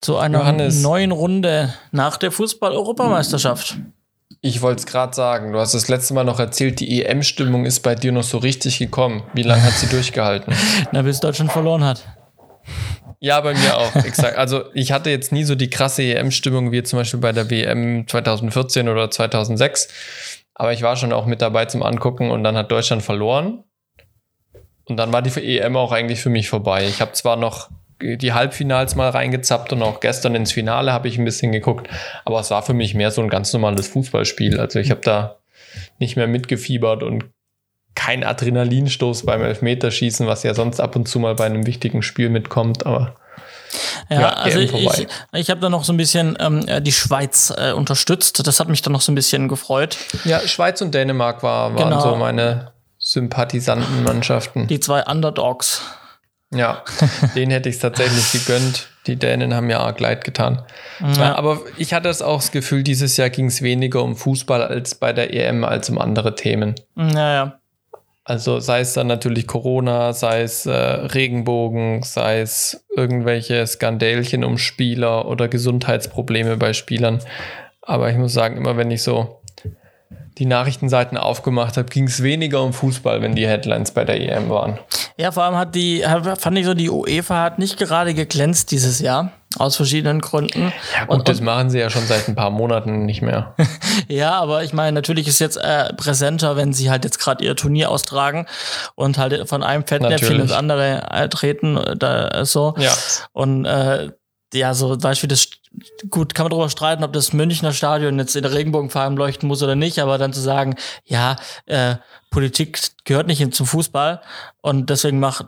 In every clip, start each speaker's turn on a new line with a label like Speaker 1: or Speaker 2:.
Speaker 1: zu einer
Speaker 2: Johannes.
Speaker 1: neuen Runde nach der Fußball-Europameisterschaft.
Speaker 2: Ich wollte es gerade sagen. Du hast das letzte Mal noch erzählt, die EM-Stimmung ist bei dir noch so richtig gekommen. Wie lange hat sie durchgehalten?
Speaker 1: Na, bis Deutschland verloren hat.
Speaker 2: Ja, bei mir auch, exakt. Also ich hatte jetzt nie so die krasse EM-Stimmung wie zum Beispiel bei der WM 2014 oder 2006. Aber ich war schon auch mit dabei zum Angucken und dann hat Deutschland verloren. Und dann war die EM auch eigentlich für mich vorbei. Ich habe zwar noch die Halbfinals mal reingezappt und auch gestern ins Finale habe ich ein bisschen geguckt, aber es war für mich mehr so ein ganz normales Fußballspiel. Also ich habe da nicht mehr mitgefiebert und kein Adrenalinstoß beim Elfmeterschießen, was ja sonst ab und zu mal bei einem wichtigen Spiel mitkommt, aber
Speaker 1: Ja,
Speaker 2: Ja,
Speaker 1: also ich,
Speaker 2: vorbei.
Speaker 1: ich habe da noch so ein bisschen ähm, die Schweiz äh, unterstützt. Das hat mich dann noch so ein bisschen gefreut.
Speaker 2: ja, Schweiz und Dänemark war, waren
Speaker 1: Genau.
Speaker 2: so meine Sympathisantenmannschaften.
Speaker 1: Die zwei Underdogs.
Speaker 2: Ja, denen hätte ich es tatsächlich gegönnt. Die Dänen haben ja arg leid getan. Ja, aber ich hatte es auch das Gefühl, dieses Jahr ging es weniger um Fußball als bei der EM, als um andere Themen.
Speaker 1: Naja.
Speaker 2: Also sei es dann natürlich Corona, sei es äh, Regenbogen, sei es irgendwelche Skandälchen um Spieler oder Gesundheitsprobleme bei Spielern. Aber ich muss sagen, immer wenn ich so die Nachrichtenseiten aufgemacht habe, ging es weniger um Fußball, wenn die Headlines bei der EM waren.
Speaker 1: Ja, vor allem hat die, fand ich so, die UEFA hat nicht gerade geglänzt dieses Jahr. Aus verschiedenen Gründen.
Speaker 2: Ja gut,
Speaker 1: Und-
Speaker 2: das machen sie ja schon seit ein paar Monaten nicht mehr.
Speaker 1: Ja, aber ich meine, natürlich ist jetzt äh, präsenter, wenn sie halt jetzt gerade ihr Turnier austragen und halt von einem Fettnäpfchen ins andere äh, treten, äh, da, äh, so.
Speaker 2: Ja.
Speaker 1: Und äh, ja, so zum Beispiel das, gut, kann man darüber streiten, ob das Münchner Stadion jetzt in der Regenbogenfarben leuchten muss oder nicht, aber dann zu sagen, ja, äh, Politik gehört nicht zum Fußball und deswegen macht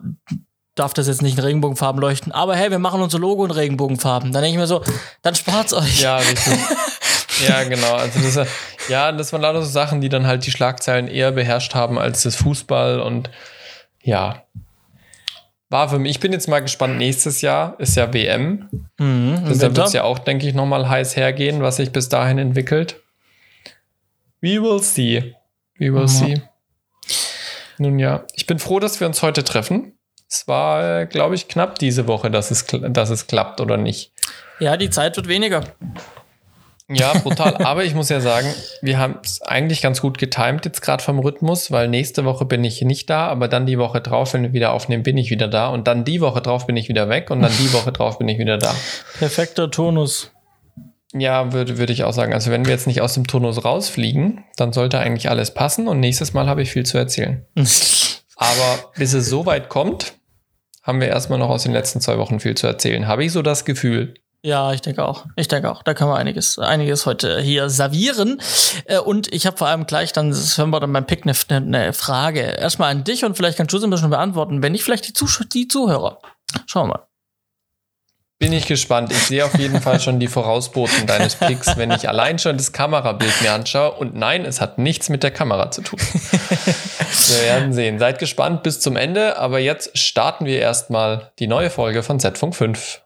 Speaker 1: darf das jetzt nicht in Regenbogenfarben leuchten. Aber hey, wir machen unser Logo in Regenbogenfarben. Dann denke ich mir so, dann spart's euch.
Speaker 2: Ja, richtig. ja, genau. Also das, äh, ja, das waren lauter so Sachen, die dann halt die Schlagzeilen eher beherrscht haben als das Fußball und ja. War für mich, ich bin jetzt mal gespannt, nächstes Jahr ist ja WM.
Speaker 1: Mhm,
Speaker 2: Das, da wird es ja auch, denke ich, nochmal heiß hergehen, was sich bis dahin entwickelt. We will see. We will
Speaker 1: Mhm.
Speaker 2: see. Nun ja, ich bin froh, dass wir uns heute treffen. Es war, glaube ich, knapp diese Woche, dass es, dass es klappt oder nicht.
Speaker 1: Ja, die Zeit wird weniger.
Speaker 2: Ja, brutal. Aber ich muss ja sagen, wir haben es eigentlich ganz gut getimt jetzt gerade vom Rhythmus, weil nächste Woche bin ich nicht da, aber dann die Woche drauf, wenn wir wieder aufnehmen, bin ich wieder da und dann die Woche drauf bin ich wieder weg und dann die Woche drauf bin ich wieder da.
Speaker 1: Perfekter Tonus.
Speaker 2: Ja, würde würde ich auch sagen. Also wenn wir jetzt nicht aus dem Turnus rausfliegen, dann sollte eigentlich alles passen und nächstes Mal habe ich viel zu erzählen. Aber bis es so weit kommt, haben wir erstmal noch aus den letzten zwei Wochen viel zu erzählen. Habe ich so das Gefühl.
Speaker 1: Ja, ich denke auch. Ich denke auch. Da können wir einiges, einiges heute hier servieren. Äh, Und ich habe vor allem gleich dann, das hören wir dann beim Pick, eine, Frage. Erstmal an dich und vielleicht kannst du sie ein bisschen beantworten. Wenn nicht, vielleicht die, Zusch die Zuhörer. Schauen wir mal.
Speaker 2: Bin ich gespannt. Ich sehe auf jeden Fall schon die Vorausboten deines Picks, wenn ich allein schon das Kamerabild mir anschaue. Und nein, es hat nichts mit der Kamera zu tun. wir werden sehen. Seid gespannt bis zum Ende. Aber jetzt starten wir erstmal die neue Folge von Z-Funk 5.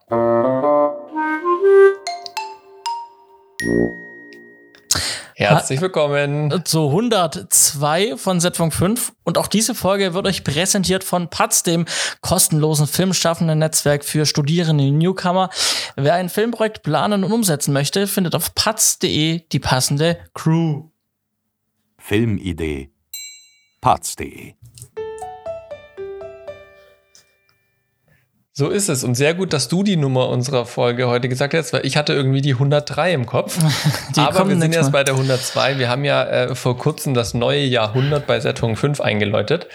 Speaker 2: Herzlich willkommen.
Speaker 1: Zu 102 von Z-Funk 5. Und auch diese Folge wird euch präsentiert von Patz, dem kostenlosen filmschaffenden Netzwerk für Studierende und Newcomer. Wer ein Filmprojekt planen und umsetzen möchte, findet auf patz.de die passende Crew.
Speaker 3: Filmidee. Parts.de
Speaker 2: So ist es. Und sehr gut, dass du die Nummer unserer Folge heute gesagt hast, weil ich hatte irgendwie die 103 im Kopf.
Speaker 1: Die
Speaker 2: Aber wir sind erst bei der 102. Wir haben ja äh, vor kurzem das neue Jahrhundert bei Setung 5 eingeläutet.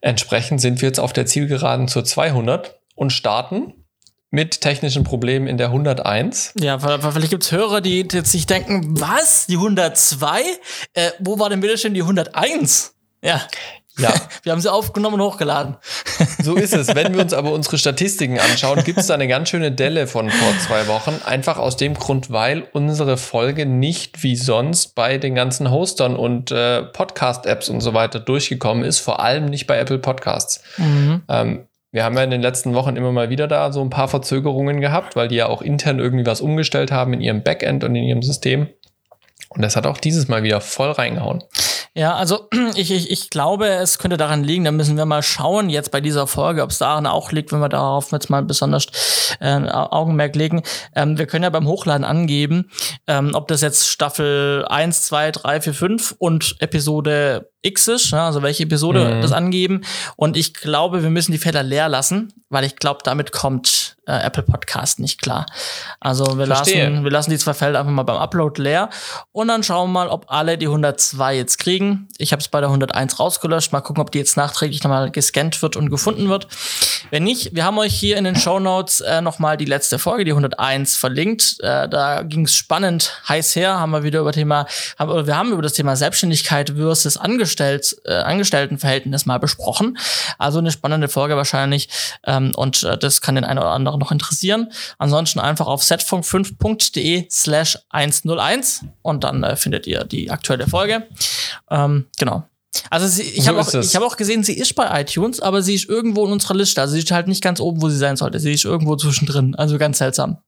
Speaker 2: Entsprechend sind wir jetzt auf der Zielgeraden zur 200 und starten mit technischen Problemen in der 101.
Speaker 1: Ja, vielleicht gibt's Hörer, die jetzt sich denken, was? Die 102? Äh, wo war denn bitte schon die 101? Ja,
Speaker 2: Ja,
Speaker 1: wir haben sie aufgenommen und hochgeladen.
Speaker 2: so ist es. Wenn wir uns aber unsere Statistiken anschauen, gibt es da eine ganz schöne Delle von vor zwei Wochen. Einfach aus dem Grund, weil unsere Folge nicht wie sonst bei den ganzen Hostern und äh, Podcast-Apps und so weiter durchgekommen ist. Vor allem nicht bei Apple Podcasts. Ähm, wir haben ja in den letzten Wochen immer mal wieder da so ein paar Verzögerungen gehabt, weil die ja auch intern irgendwie was umgestellt haben in ihrem Backend und in ihrem System. Und das hat auch dieses Mal wieder voll reingehauen.
Speaker 1: Ja, also ich, ich, ich glaube, es könnte daran liegen, da müssen wir mal schauen, jetzt bei dieser Folge, ob es daran auch liegt, wenn wir darauf jetzt mal besonders äh, Augenmerk legen. Ähm, wir können ja beim Hochladen angeben, ähm, ob das jetzt Staffel 1, 2, 3, 4, 5 und Episode X ist, also welche Episode mhm. das angeben. Und ich glaube, wir müssen die Felder leer lassen, weil ich glaube, damit kommt äh, Apple Podcast nicht klar. Also wir lassen, wir lassen die zwei Felder einfach mal beim Upload leer und dann schauen wir mal, ob alle die 102 jetzt kriegen. Ich habe es bei der 101 rausgelöscht. Mal gucken, ob die jetzt nachträglich nochmal gescannt wird und gefunden wird. Wenn nicht, wir haben euch hier in den Show Notes äh, nochmal die letzte Folge, die 101, verlinkt. Äh, da ging es spannend heiß her. Haben wir wieder über Thema, haben, wir haben über das Thema Selbstständigkeit versus Angestellten Angestellt, äh, Angestelltenverhältnis mal besprochen. Also eine spannende Folge wahrscheinlich. Ähm, und äh, das kann den einen oder anderen noch interessieren. Ansonsten einfach auf setfunk5.de slash 101 und dann äh, findet ihr die aktuelle Folge. Ähm, genau. Also sie, ich so habe auch, hab auch gesehen, sie ist bei iTunes, aber sie ist irgendwo in unserer Liste. Also sie ist halt nicht ganz oben, wo sie sein sollte. Sie ist irgendwo zwischendrin. Also ganz seltsam.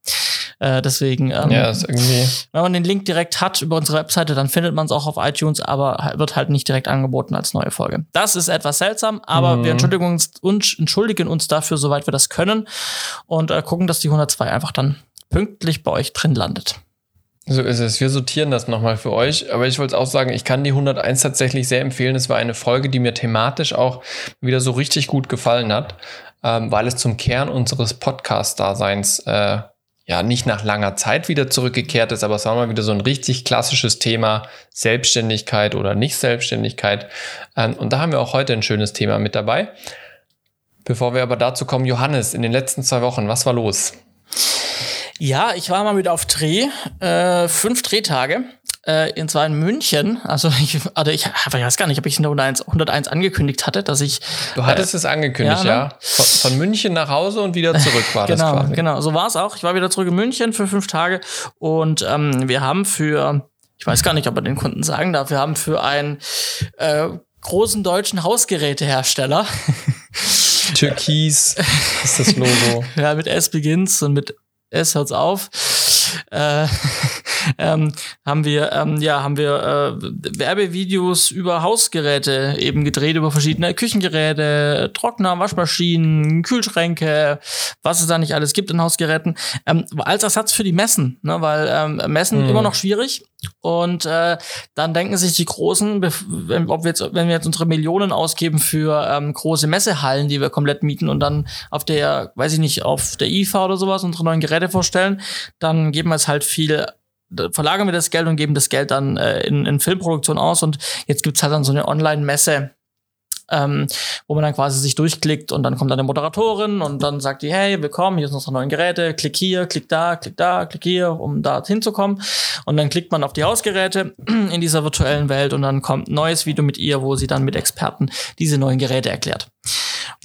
Speaker 1: Äh, deswegen, ähm,
Speaker 2: ja, ist irgendwie.
Speaker 1: wenn man den Link direkt hat über unsere Webseite, dann findet man es auch auf iTunes, aber wird halt nicht direkt angeboten als neue Folge. Das ist etwas seltsam, aber mhm. wir entschuldigen uns, uns, entschuldigen uns dafür, soweit wir das können und äh, gucken, dass die 102 einfach dann pünktlich bei euch drin landet.
Speaker 2: So ist es. Wir sortieren das nochmal für euch. Aber ich wollte auch sagen, ich kann die 101 tatsächlich sehr empfehlen. Es war eine Folge, die mir thematisch auch wieder so richtig gut gefallen hat, ähm, weil es zum Kern unseres Podcast-Daseins äh, ja nicht nach langer Zeit wieder zurückgekehrt ist, aber es war mal wieder so ein richtig klassisches Thema Selbstständigkeit oder Nicht-Selbstständigkeit. Ähm, und da haben wir auch heute ein schönes Thema mit dabei. Bevor wir aber dazu kommen, Johannes, in den letzten zwei Wochen, was war los?
Speaker 1: Ja, ich war mal wieder auf Dreh, äh, fünf Drehtage äh, in zwar in München, also ich, also ich, ich weiß gar nicht, ob ich in der 101, 101 angekündigt hatte, dass ich.
Speaker 2: Du hattest äh, es angekündigt, ja. Ne? ja. Von, von, München nach Hause und wieder zurück war
Speaker 1: genau,
Speaker 2: das quasi.
Speaker 1: Genau, so war es auch. Ich war wieder zurück in München für fünf Tage und ähm, wir haben für, ich weiß gar nicht, ob man den Kunden sagen darf, wir haben für einen äh, großen deutschen Hausgerätehersteller.
Speaker 2: Türkis ist das Logo.
Speaker 1: ja, mit S beginnt's und mit S hört's auf. Äh, ähm, haben wir ähm, ja haben wir äh, Werbevideos über Hausgeräte eben gedreht über verschiedene Küchengeräte, Trockner, Waschmaschinen, Kühlschränke, was es da nicht alles gibt in Hausgeräten, ähm, als Ersatz für die Messen, ne, weil ähm, Messen mhm. immer noch schwierig und äh, dann denken sich die Großen, ob wir jetzt, wenn wir jetzt unsere Millionen ausgeben für ähm, große Messehallen, die wir komplett mieten und dann auf der, weiß ich nicht, auf der IFA oder sowas unsere neuen Geräte vorstellen, dann geben wir es halt viel verlagern wir das Geld und geben das Geld dann äh, in, in Filmproduktion aus. Und jetzt gibt's halt dann so eine Online-Messe, ähm, wo man dann quasi sich durchklickt und dann kommt dann eine Moderatorin und dann sagt die, hey, willkommen, hier sind unsere neuen Geräte, klick hier, klick da, klick da, klick hier, um da hinzukommen. Und dann klickt man auf die Hausgeräte in dieser virtuellen Welt und dann kommt ein neues Video mit ihr, wo sie dann mit Experten diese neuen Geräte erklärt.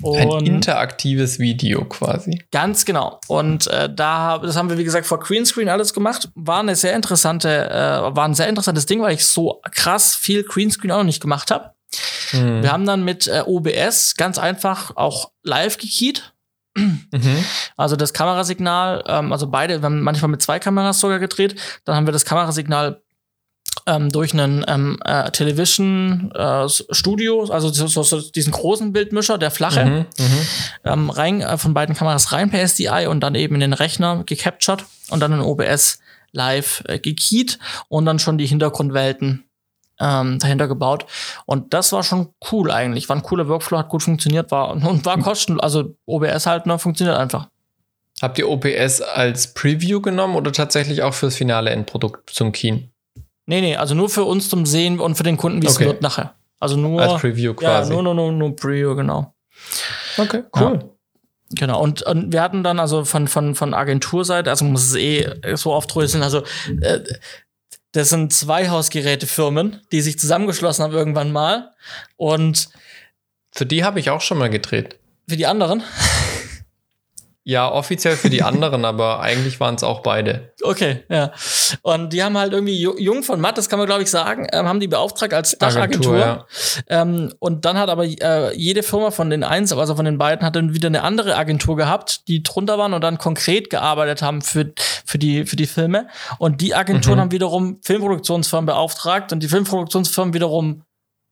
Speaker 2: Und ein interaktives Video quasi.
Speaker 1: Ganz genau. Und äh, da, das haben wir, wie gesagt, vor Greenscreen alles gemacht. War eine sehr interessante, äh, war ein sehr interessantes Ding, weil ich so krass viel Greenscreen auch noch nicht gemacht habe. Mhm. Wir haben dann mit äh, OBS ganz einfach auch live gekeyt. Mhm. Also das Kamerasignal, ähm, also beide, wir haben manchmal mit zwei Kameras sogar gedreht, dann haben wir das Kamerasignal ähm, durch einen ähm, äh, Television äh, Studio, also so, so, diesen großen Bildmischer, der flache, mhm, mhm, ähm, rein äh, von beiden Kameras rein per SDI und dann eben in den Rechner gecaptured und dann in OBS live äh, gekeyt und dann schon die Hintergrundwelten ähm, dahinter gebaut. Und das war schon cool eigentlich. War ein cooler Workflow, hat gut funktioniert, war und war kostenlos. Also OBS halt, ne, funktioniert einfach.
Speaker 2: Habt ihr OBS als Preview genommen oder tatsächlich auch fürs finale Endprodukt zum Keen?
Speaker 1: Nee, nee, also nur für uns zum Sehen und für den Kunden, wie es okay. wird nachher. Also nur.
Speaker 2: Als Preview quasi.
Speaker 1: Ja, nur, nur, nur, nur Preview, genau.
Speaker 2: Okay, cool.
Speaker 1: Ja. Genau, und, und wir hatten dann also von, von, von Agenturseite, also muss es eh so aufdröseln, also äh, das sind zwei Hausgerätefirmen, die sich zusammengeschlossen haben irgendwann mal. Und
Speaker 2: für die habe ich auch schon mal gedreht.
Speaker 1: Für die anderen?
Speaker 2: Ja, offiziell für die anderen, aber eigentlich waren es auch beide.
Speaker 1: Okay, ja. Und die haben halt irgendwie Jung von Matt, das kann man glaube ich sagen, ähm, haben die beauftragt als Dachagentur. Ja. Ähm, und dann hat aber äh, jede Firma von den eins, also von den beiden, hat dann wieder eine andere Agentur gehabt, die drunter waren und dann konkret gearbeitet haben für, für, die, für die Filme. Und die Agenturen mhm. haben wiederum Filmproduktionsfirmen beauftragt und die Filmproduktionsfirmen wiederum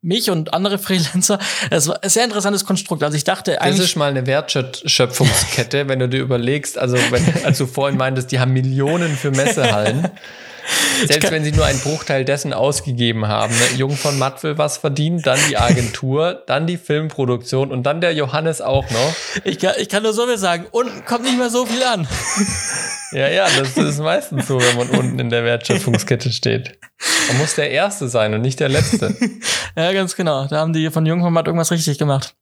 Speaker 1: mich und andere Freelancer. Es war ein sehr interessantes Konstrukt. Also ich dachte
Speaker 2: Das
Speaker 1: eigentlich.
Speaker 2: ist mal eine Wertschöpfungskette, wenn du dir überlegst, also wenn, als du vorhin meintest, die haben Millionen für Messehallen. Selbst wenn sie nur einen Bruchteil dessen ausgegeben haben. Ne? Jung von Matt will was verdienen, dann die Agentur, dann die Filmproduktion und dann der Johannes auch noch.
Speaker 1: Ich kann, ich kann nur so viel sagen. Unten kommt nicht mehr so viel an.
Speaker 2: Ja, ja, das ist meistens so, wenn man unten in der Wertschöpfungskette steht. Man muss der Erste sein und nicht der Letzte.
Speaker 1: Ja, ganz genau. Da haben die von Jungformat irgendwas richtig gemacht.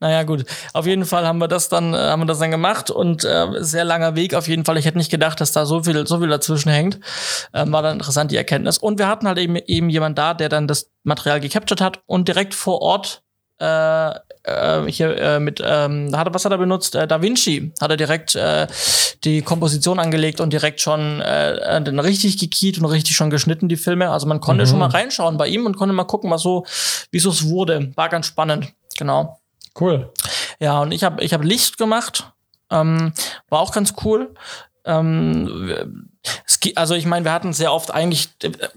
Speaker 1: Naja, gut. Auf jeden Fall haben wir das dann, äh, haben wir das dann gemacht und äh, sehr langer Weg auf jeden Fall. Ich hätte nicht gedacht, dass da so viel, so viel dazwischen hängt. Ähm, war dann interessant, die Erkenntnis. Und wir hatten halt eben, eben jemand da, der dann das Material gecaptured hat und direkt vor Ort äh, äh, hier äh, mit, ähm, hat er, was hat er benutzt? Äh, Da Vinci hat er direkt äh, die Komposition angelegt und direkt schon äh, dann richtig gekiet und richtig schon geschnitten, die Filme. Also man konnte
Speaker 2: Mhm.
Speaker 1: schon mal reinschauen bei ihm und konnte mal gucken, was so, wie so es wurde. War ganz spannend, genau.
Speaker 2: Cool.
Speaker 1: Ja, und ich habe ich hab Licht gemacht. Ähm, war auch ganz cool. Ähm, also ich meine, wir hatten sehr oft eigentlich,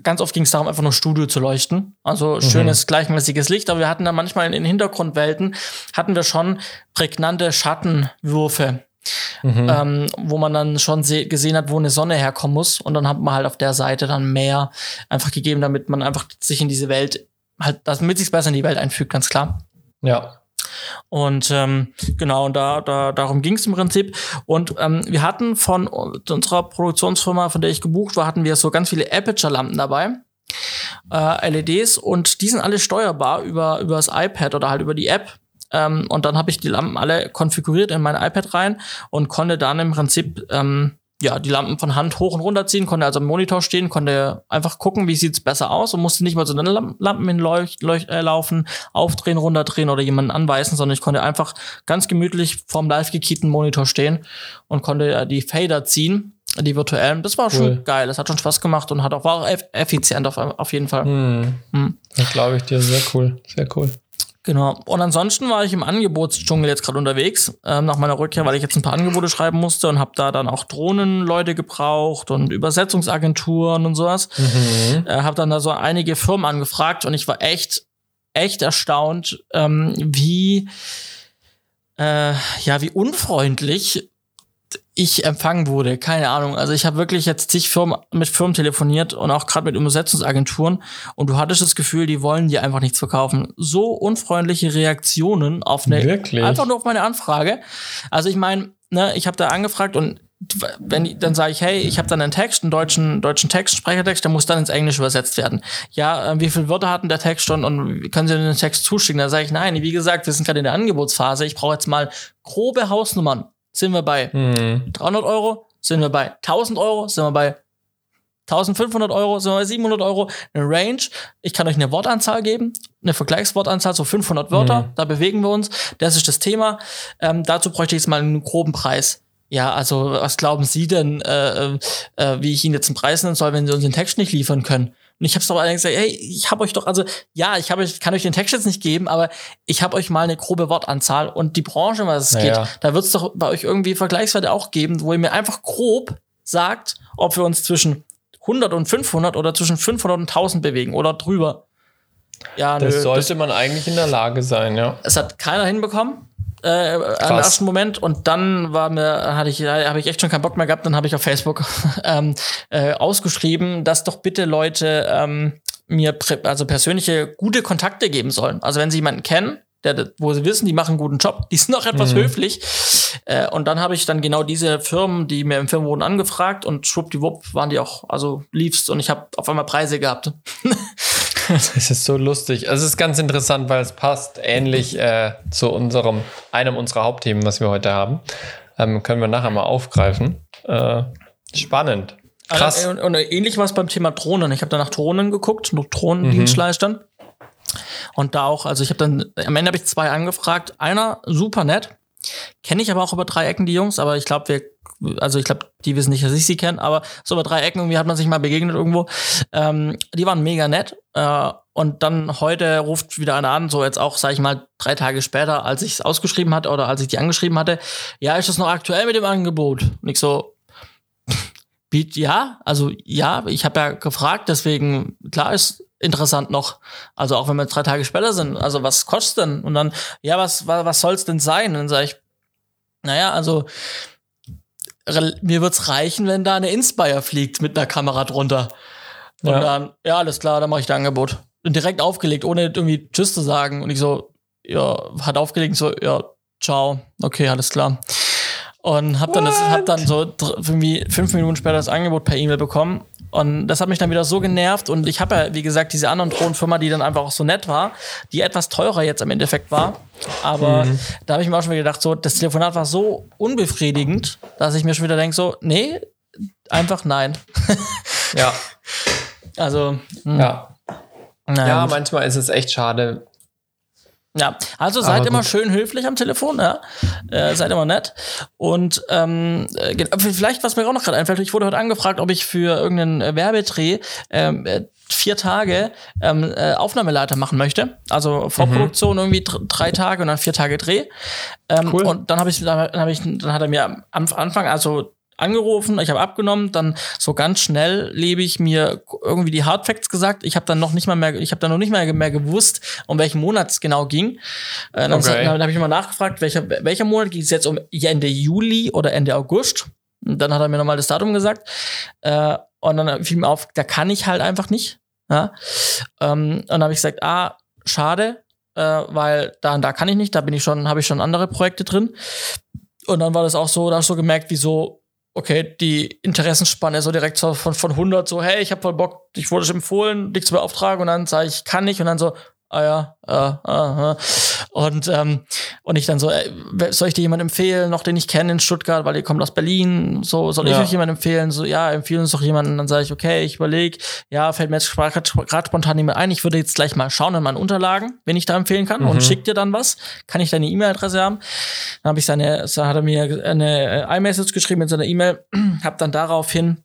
Speaker 1: ganz oft ging es darum, einfach nur Studio zu leuchten. Also schönes, gleichmäßiges Licht, aber wir hatten dann manchmal in den Hintergrundwelten, hatten wir schon prägnante Schattenwürfe.
Speaker 2: Mhm.
Speaker 1: Ähm, wo man dann schon se- gesehen hat, wo eine Sonne herkommen muss. Und dann hat man halt auf der Seite dann mehr einfach gegeben, damit man einfach sich in diese Welt, halt, damit sich besser in die Welt einfügt, ganz klar.
Speaker 2: Ja.
Speaker 1: Und ähm, genau, und da, da, darum ging es im Prinzip. Und ähm, wir hatten von unserer Produktionsfirma, von der ich gebucht war, hatten wir so ganz viele Aperture-Lampen dabei. Äh, LEDs und die sind alle steuerbar über, über das iPad oder halt über die App. Ähm, und dann habe ich die Lampen alle konfiguriert in mein iPad rein und konnte dann im Prinzip ähm, ja, die Lampen von Hand hoch und runter ziehen, konnte also am Monitor stehen, konnte einfach gucken, wie sieht's besser aus und musste nicht mal so Lam- Lampen leucht, äh, aufdrehen, runterdrehen oder jemanden anweisen, sondern ich konnte einfach ganz gemütlich vorm live gekieten Monitor stehen und konnte äh, die Fader ziehen, die virtuellen. Das war schon
Speaker 2: Cool.
Speaker 1: geil, das hat schon Spaß gemacht und hat auch, war auch eff effizient auf, auf jeden Fall.
Speaker 2: Hm.
Speaker 1: Hm.
Speaker 2: Das glaube ich dir. Sehr cool. Sehr cool.
Speaker 1: Genau. Und ansonsten war ich im Angebotsdschungel jetzt gerade unterwegs, ähm, nach meiner Rückkehr, weil ich jetzt ein paar Angebote schreiben musste und habe da dann auch Drohnenleute gebraucht und Übersetzungsagenturen und sowas.
Speaker 2: Mhm.
Speaker 1: Äh, habe dann da so einige Firmen angefragt und ich war echt, echt erstaunt, ähm, wie, äh, ja, wie unfreundlich ich empfangen wurde. Keine Ahnung. Also ich habe wirklich jetzt zig Firmen mit Firmen telefoniert und auch gerade mit Übersetzungsagenturen und du hattest das Gefühl, die wollen dir einfach nichts verkaufen. So unfreundliche Reaktionen auf eine
Speaker 2: Wirklich?
Speaker 1: einfach nur auf meine Anfrage. Also ich meine, ne, ich habe da angefragt und wenn dann sage ich, hey, ich habe dann einen Text, einen deutschen deutschen Text, Sprechertext, der muss dann ins Englische übersetzt werden. Ja, äh, wie viele Wörter hat denn der Text schon und können Sie den Text zuschicken? Da sage ich, nein, wie gesagt, wir sind gerade in der Angebotsphase. Ich brauche jetzt mal grobe Hausnummern. Sind wir bei
Speaker 2: Hm.
Speaker 1: 300 Euro? Sind wir bei 1000 Euro? Sind wir bei 1500 Euro? Sind wir bei 700 Euro? Eine Range. Ich kann euch eine Wortanzahl geben, eine Vergleichswortanzahl, so 500 Wörter.
Speaker 2: Mhm.
Speaker 1: Da bewegen wir uns. Das ist das Thema. Ähm, dazu bräuchte ich jetzt mal einen groben Preis. Ja, also was glauben Sie denn, äh, äh, wie ich Ihnen jetzt einen Preis nennen soll, wenn Sie uns den Text nicht liefern können? Und ich habe doch allerdings gesagt, hey, ich habe euch doch, also ja, ich habe euch, kann euch den Text jetzt nicht geben, aber ich habe euch mal eine grobe Wortanzahl und die Branche, was es
Speaker 2: Naja.
Speaker 1: geht, da wird es doch bei euch irgendwie Vergleichswerte auch geben, wo ihr mir einfach grob sagt, ob wir uns zwischen 100 und 500 oder zwischen 500 und 1000 bewegen oder drüber. Ja,
Speaker 2: Das
Speaker 1: nö,
Speaker 2: sollte man eigentlich in der Lage sein, ja.
Speaker 1: es hat keiner hinbekommen. Äh, am ersten Moment und dann war mir hatte ich habe ich echt schon keinen Bock mehr gehabt dann habe ich auf Facebook ähm, äh, ausgeschrieben dass doch bitte Leute ähm, mir also persönliche gute Kontakte geben sollen also wenn sie jemanden kennen der, wo sie wissen, die machen einen guten Job, die sind auch etwas
Speaker 2: Mhm.
Speaker 1: höflich. Äh, und dann habe ich dann genau diese Firmen, die mir empfohlen wurden, angefragt und schwuppdiwupp waren die auch, also liefst und ich habe auf einmal Preise gehabt.
Speaker 2: Es ist so lustig. Also Es ist ganz interessant, weil es passt ähnlich äh, zu unserem, einem unserer Hauptthemen, was wir heute haben. Ähm, können wir nachher mal aufgreifen. Äh, spannend. Krass.
Speaker 1: Und, und ähnlich war es beim Thema Drohnen. Ich habe da nach Drohnen geguckt, nach Drohnendienstleistern. Und da auch, also ich habe dann, am Ende habe ich zwei angefragt. Einer super nett, kenne ich aber auch über drei Ecken die Jungs, aber ich glaube, wir, also ich glaube, die wissen nicht, dass ich sie kenne, aber so über drei Ecken irgendwie hat man sich mal begegnet irgendwo. Ähm, die waren mega nett. Äh, und dann heute ruft wieder einer an, so jetzt auch, sag ich mal, drei Tage später, als ich es ausgeschrieben hatte oder als ich die angeschrieben hatte, ja, ist das noch aktuell mit dem Angebot? Und ich so, ja, also ja, ich habe ja gefragt, deswegen, klar ist interessant noch. Also auch wenn wir drei Tage später sind. Also was kostet denn? Und dann, ja, was, was, was soll's denn sein? Und dann sage ich, naja, also mir wird's reichen, wenn da eine Inspire fliegt mit einer Kamera drunter. Und
Speaker 2: Ja.
Speaker 1: dann, ja, alles klar, dann mache ich das Angebot. Und direkt aufgelegt, ohne irgendwie Tschüss zu sagen. Und ich so, ja, hat aufgelegt, so, ja, ciao, okay, alles klar. Und hab dann, das, hab dann so irgendwie fünf Minuten später das Angebot per E-Mail bekommen. Und das hat mich dann wieder so genervt. Und ich habe ja, wie gesagt, diese anderen Drohnenfirma, die dann einfach auch so nett war, die etwas teurer jetzt im Endeffekt war. Aber da habe ich mir auch schon wieder gedacht, so, das Telefonat war so unbefriedigend, dass ich mir schon wieder denke, so, nee, einfach nein.
Speaker 2: Ja,
Speaker 1: Also, hm,
Speaker 2: ja.
Speaker 1: naja,
Speaker 2: Ja,
Speaker 1: gut.
Speaker 2: manchmal ist es echt schade.
Speaker 1: Ja, also seid immer schön höflich am Telefon, ja. Äh, seid immer nett. Und ähm, äh, ge- vielleicht, was mir auch noch gerade einfällt, ich wurde heute angefragt, ob ich für irgendeinen äh, Werbedreh ähm, äh, vier Tage ähm, äh, Aufnahmeleiter machen möchte. Also Vorproduktion irgendwie dr drei Tage und dann vier Tage Dreh. Ähm,
Speaker 2: Cool.
Speaker 1: Und dann habe ich, dann, hab ich, dann hat er mir am Anfang, also angerufen, ich habe abgenommen, dann so ganz schnell lebe ich mir irgendwie die Hardfacts gesagt. Ich habe dann noch nicht mal mehr, ich habe dann noch nicht mal mehr gewusst, um welchen Monat es genau ging. Äh, dann
Speaker 2: Okay.
Speaker 1: dann habe ich mal nachgefragt, welcher, welcher Monat ging es jetzt um Ende Juli oder Ende August. Und dann hat er mir nochmal das Datum gesagt. Äh, und dann fiel mir auf, da kann ich halt einfach nicht. Ja? Ähm, und dann habe ich gesagt, ah, schade, äh, weil da und da kann ich nicht, da bin ich schon, habe ich schon andere Projekte drin. Und dann war das auch so, da hast du so gemerkt, wie so, okay, die Interessensspanne so direkt so von, von 100, so, hey, ich habe voll Bock, ich wurde schon empfohlen, dich zu beauftragen. Und dann sage ich, kann nicht. Und dann so, ah ja, äh, äh, äh. Und, ähm, und ich dann so, äh, wer- soll ich dir jemanden empfehlen, noch den ich kenne in Stuttgart, weil ihr kommt aus Berlin, so, soll ich
Speaker 2: Ja.
Speaker 1: euch jemanden empfehlen? So, ja, empfehlen uns doch jemanden. Dann sage ich, okay, ich überlege, ja, fällt mir jetzt gerade spontan niemand ein. Ich würde jetzt gleich mal schauen in meinen Unterlagen, wen ich da empfehlen kann und schick dir dann was. Kann ich deine E-Mail-Adresse haben? Dann habe ich seine, hat er mir eine äh, iMessage geschrieben mit seiner E-Mail, habe dann daraufhin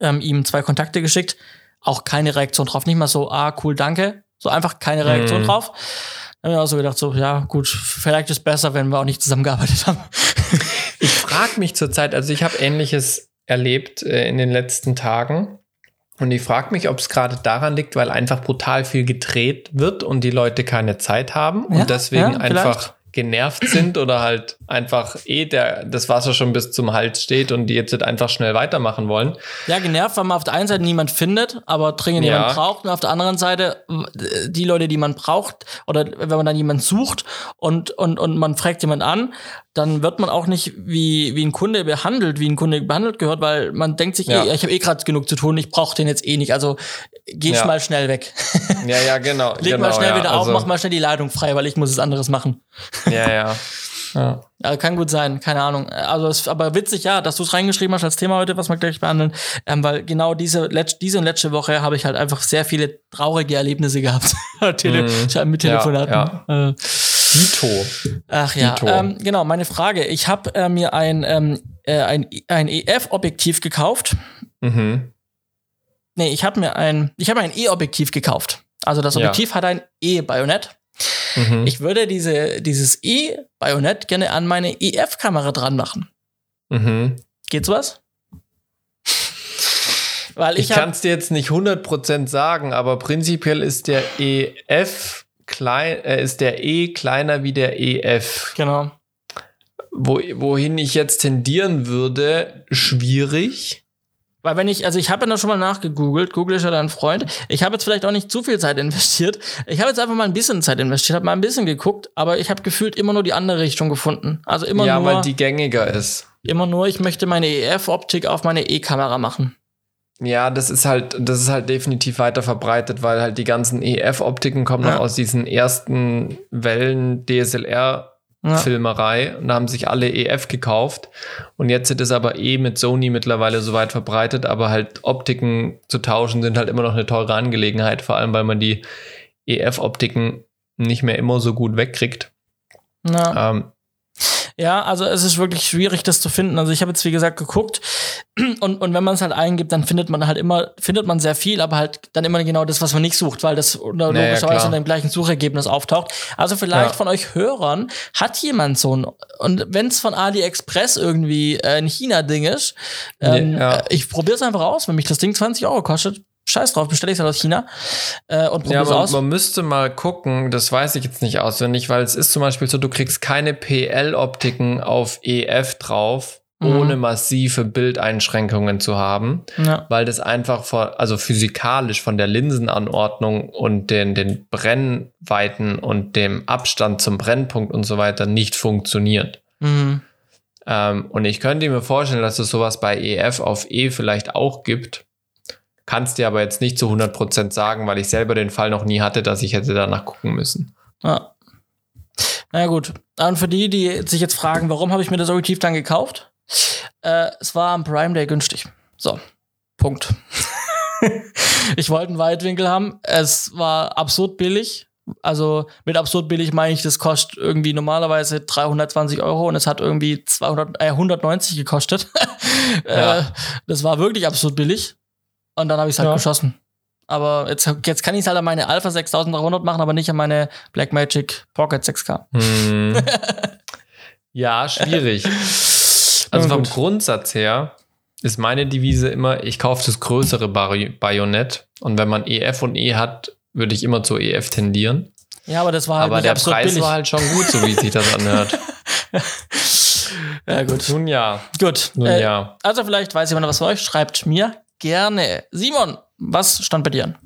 Speaker 1: ähm, ihm zwei Kontakte geschickt. Auch keine Reaktion drauf. Nicht mal so, ah, cool, danke. So einfach keine Reaktion
Speaker 2: Mhm.
Speaker 1: drauf. Dann habe ich auch so gedacht, so, ja, gut, vielleicht ist besser, wenn wir auch nicht zusammengearbeitet haben.
Speaker 2: Ich frage mich zurzeit, also ich habe Ähnliches erlebt äh, in den letzten Tagen. Und ich frage mich, ob es gerade daran liegt, weil einfach brutal viel gedreht wird und die Leute keine Zeit haben
Speaker 1: Ja,
Speaker 2: und deswegen
Speaker 1: ja,
Speaker 2: einfach genervt sind oder halt einfach eh der, das Wasser schon bis zum Hals steht und die jetzt halt einfach schnell weitermachen wollen.
Speaker 1: Ja, genervt, weil man auf der einen Seite niemand findet, aber dringend
Speaker 2: Ja.
Speaker 1: jemand braucht. Und auf der anderen Seite die Leute, die man braucht, oder wenn man dann jemanden sucht und, und, und man fragt jemand an, dann wird man auch nicht wie, wie ein Kunde behandelt, wie ein Kunde behandelt gehört, weil man denkt sich,
Speaker 2: Ja.
Speaker 1: eh, ich habe eh gerade genug zu tun, ich brauche den jetzt eh nicht. Also geh
Speaker 2: Ja.
Speaker 1: mal schnell weg.
Speaker 2: Ja, ja, genau.
Speaker 1: Leg
Speaker 2: genau,
Speaker 1: mal schnell
Speaker 2: ja,
Speaker 1: wieder auf,
Speaker 2: also,
Speaker 1: mach mal schnell die Leitung frei, weil ich muss es anderes machen.
Speaker 2: Ja, ja. ja.
Speaker 1: Ja, kann gut sein, keine Ahnung. Also es, aber witzig, ja, dass du es reingeschrieben hast als Thema heute, was wir gleich behandeln, ähm, weil genau diese, letz, diese und letzte Woche habe ich halt einfach sehr viele traurige Erlebnisse gehabt Tele
Speaker 2: Mhm.
Speaker 1: mit Telefonaten. Äh,
Speaker 2: Dito.
Speaker 1: ach ja, ähm, genau, meine Frage. Ich habe äh, mir ein, ähm, äh, ein, ein EF-Objektiv gekauft.
Speaker 2: Mhm.
Speaker 1: Nee, ich habe mir ein, ich habe ein E-Objektiv gekauft. Also das
Speaker 2: Ja.
Speaker 1: Objektiv hat ein E-Bajonett.
Speaker 2: Mhm.
Speaker 1: Ich würde diese, dieses E-Bajonett gerne an meine EF-Kamera dran machen.
Speaker 2: Mhm.
Speaker 1: Geht sowas? Weil
Speaker 2: Ich
Speaker 1: ich,
Speaker 2: kann es dir jetzt nicht 100% sagen, aber prinzipiell ist der EF klein, äh, ist der E kleiner wie der EF.
Speaker 1: genau.
Speaker 2: Wo, wohin ich jetzt tendieren würde, schwierig.
Speaker 1: Weil wenn ich, also ich habe ja noch schon mal nachgegoogelt, Google ist ja dein Freund. Ich habe jetzt vielleicht auch nicht zu viel Zeit investiert. Ich habe jetzt einfach mal ein bisschen Zeit investiert, habe mal ein bisschen geguckt, aber ich habe gefühlt immer nur die andere Richtung gefunden. Also immer
Speaker 2: ja,
Speaker 1: nur,
Speaker 2: weil die gängiger ist.
Speaker 1: immer nur, ich möchte meine EF-Optik auf meine E-Kamera machen.
Speaker 2: Ja, das ist halt, das ist halt definitiv weiter verbreitet, weil halt die ganzen EF-Optiken kommen
Speaker 1: Ja.
Speaker 2: noch aus diesen ersten Wellen DSLR
Speaker 1: Ja.
Speaker 2: Filmerei und da haben sich alle EF gekauft. Und jetzt ist es aber eh mit Sony mittlerweile so weit verbreitet, aber halt Optiken zu tauschen sind halt immer noch eine teure Angelegenheit, vor allem weil man die EF-Optiken nicht mehr immer so gut wegkriegt.
Speaker 1: Ja.
Speaker 2: Ähm,
Speaker 1: Ja, also es ist wirklich schwierig, das zu finden. Also ich habe jetzt, wie gesagt, geguckt und, und wenn man es halt eingibt, dann findet man halt immer, findet man sehr viel, aber halt dann immer genau das, was man nicht sucht, weil das oder
Speaker 2: Ja, ja,
Speaker 1: logischerweise in dem gleichen Suchergebnis auftaucht. Also vielleicht
Speaker 2: Ja.
Speaker 1: von euch Hörern hat jemand so ein, und wenn es von AliExpress irgendwie äh, ein China-Ding ist, ähm,
Speaker 2: Ja.
Speaker 1: äh, ich probiere es einfach aus, wenn mich das Ding 20 Euro kostet, scheiß drauf, bestelle ich es halt aus China äh, und
Speaker 2: Ja,
Speaker 1: probiere
Speaker 2: man,
Speaker 1: aus.
Speaker 2: man müsste mal gucken, das weiß ich jetzt nicht auswendig, weil es ist zum Beispiel so, du kriegst keine PL-Optiken auf EF drauf,
Speaker 1: Mhm.
Speaker 2: ohne massive Bildeinschränkungen zu haben,
Speaker 1: ja.
Speaker 2: weil das einfach von, also physikalisch von der Linsenanordnung und den, den Brennweiten und dem Abstand zum Brennpunkt und so weiter nicht funktioniert.
Speaker 1: Mhm.
Speaker 2: Ähm, und ich könnte mir vorstellen, dass es sowas bei EF auf E vielleicht auch gibt. Kannst dir aber jetzt nicht zu 100% sagen, weil ich selber den Fall noch nie hatte, dass ich hätte danach gucken müssen.
Speaker 1: Ja. Na ja, gut. Und für die, die sich jetzt fragen, warum habe ich mir das Objektiv dann gekauft? Äh, es war am Prime Day günstig. So, Punkt. ich wollte einen Weitwinkel haben. Es war absurd billig. Also mit absurd billig meine ich, das kostet irgendwie normalerweise 320 Euro und es hat irgendwie 200, äh, 190 gekostet.
Speaker 2: Ja.
Speaker 1: äh, das war wirklich absurd billig. Und dann habe ich es halt
Speaker 2: Ja.
Speaker 1: geschossen. Aber jetzt, jetzt kann ich es halt an meine Alpha 6300 machen, aber nicht an meine Blackmagic Pocket 6K.
Speaker 2: Hm. ja, schwierig. Also
Speaker 1: Ja,
Speaker 2: vom. Grundsatz her ist meine Devise immer, ich kaufe das größere Bajonett und wenn man EF und E hat, würde ich immer zu EF tendieren.
Speaker 1: Ja, aber das war halt
Speaker 2: Aber
Speaker 1: nicht
Speaker 2: der Preis
Speaker 1: billig.
Speaker 2: war halt schon gut, so wie sich das anhört.
Speaker 1: ja, gut.
Speaker 2: Nun ja,
Speaker 1: Gut.
Speaker 2: nun
Speaker 1: Äh,
Speaker 2: ja.
Speaker 1: Also vielleicht weiß jemand was von euch. Schreibt mir gerne. Simon, was stand bei dir an?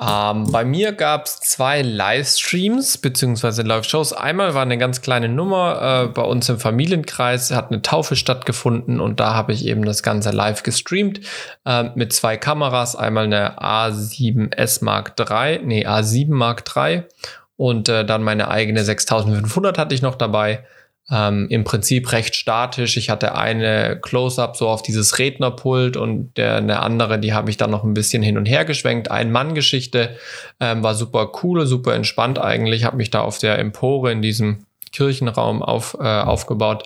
Speaker 2: Ähm, bei mir gab es zwei Livestreams beziehungsweise Live-Shows. Einmal war eine ganz kleine Nummer äh, bei uns im Familienkreis, hat eine Taufe stattgefunden und da habe ich eben das Ganze live gestreamt äh, mit zwei Kameras. Einmal eine A7S Mark III, nee, A7 Mark III und äh, dann meine eigene 6500 hatte ich noch dabei. Ähm, Im Prinzip recht statisch. Ich hatte eine Close-up so auf dieses Rednerpult und der, eine andere, die habe ich dann noch ein bisschen hin und her geschwenkt. Ein-Mann-Geschichte ähm, war super cool, super entspannt eigentlich. Habe mich da auf der Empore in diesem Kirchenraum auf, äh, aufgebaut.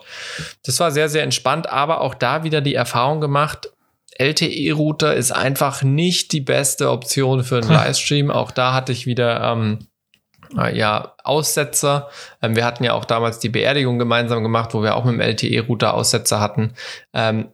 Speaker 2: Das war sehr, sehr entspannt, aber auch da wieder die Erfahrung gemacht. LTE-Router ist einfach nicht die beste Option für einen. Livestream. Auch da hatte ich wieder ähm, äh, ja, Aussetzer. Ähm, wir hatten ja auch damals die Beerdigung gemeinsam gemacht, wo wir auch mit dem LTE-Router Aussetzer hatten. Ähm,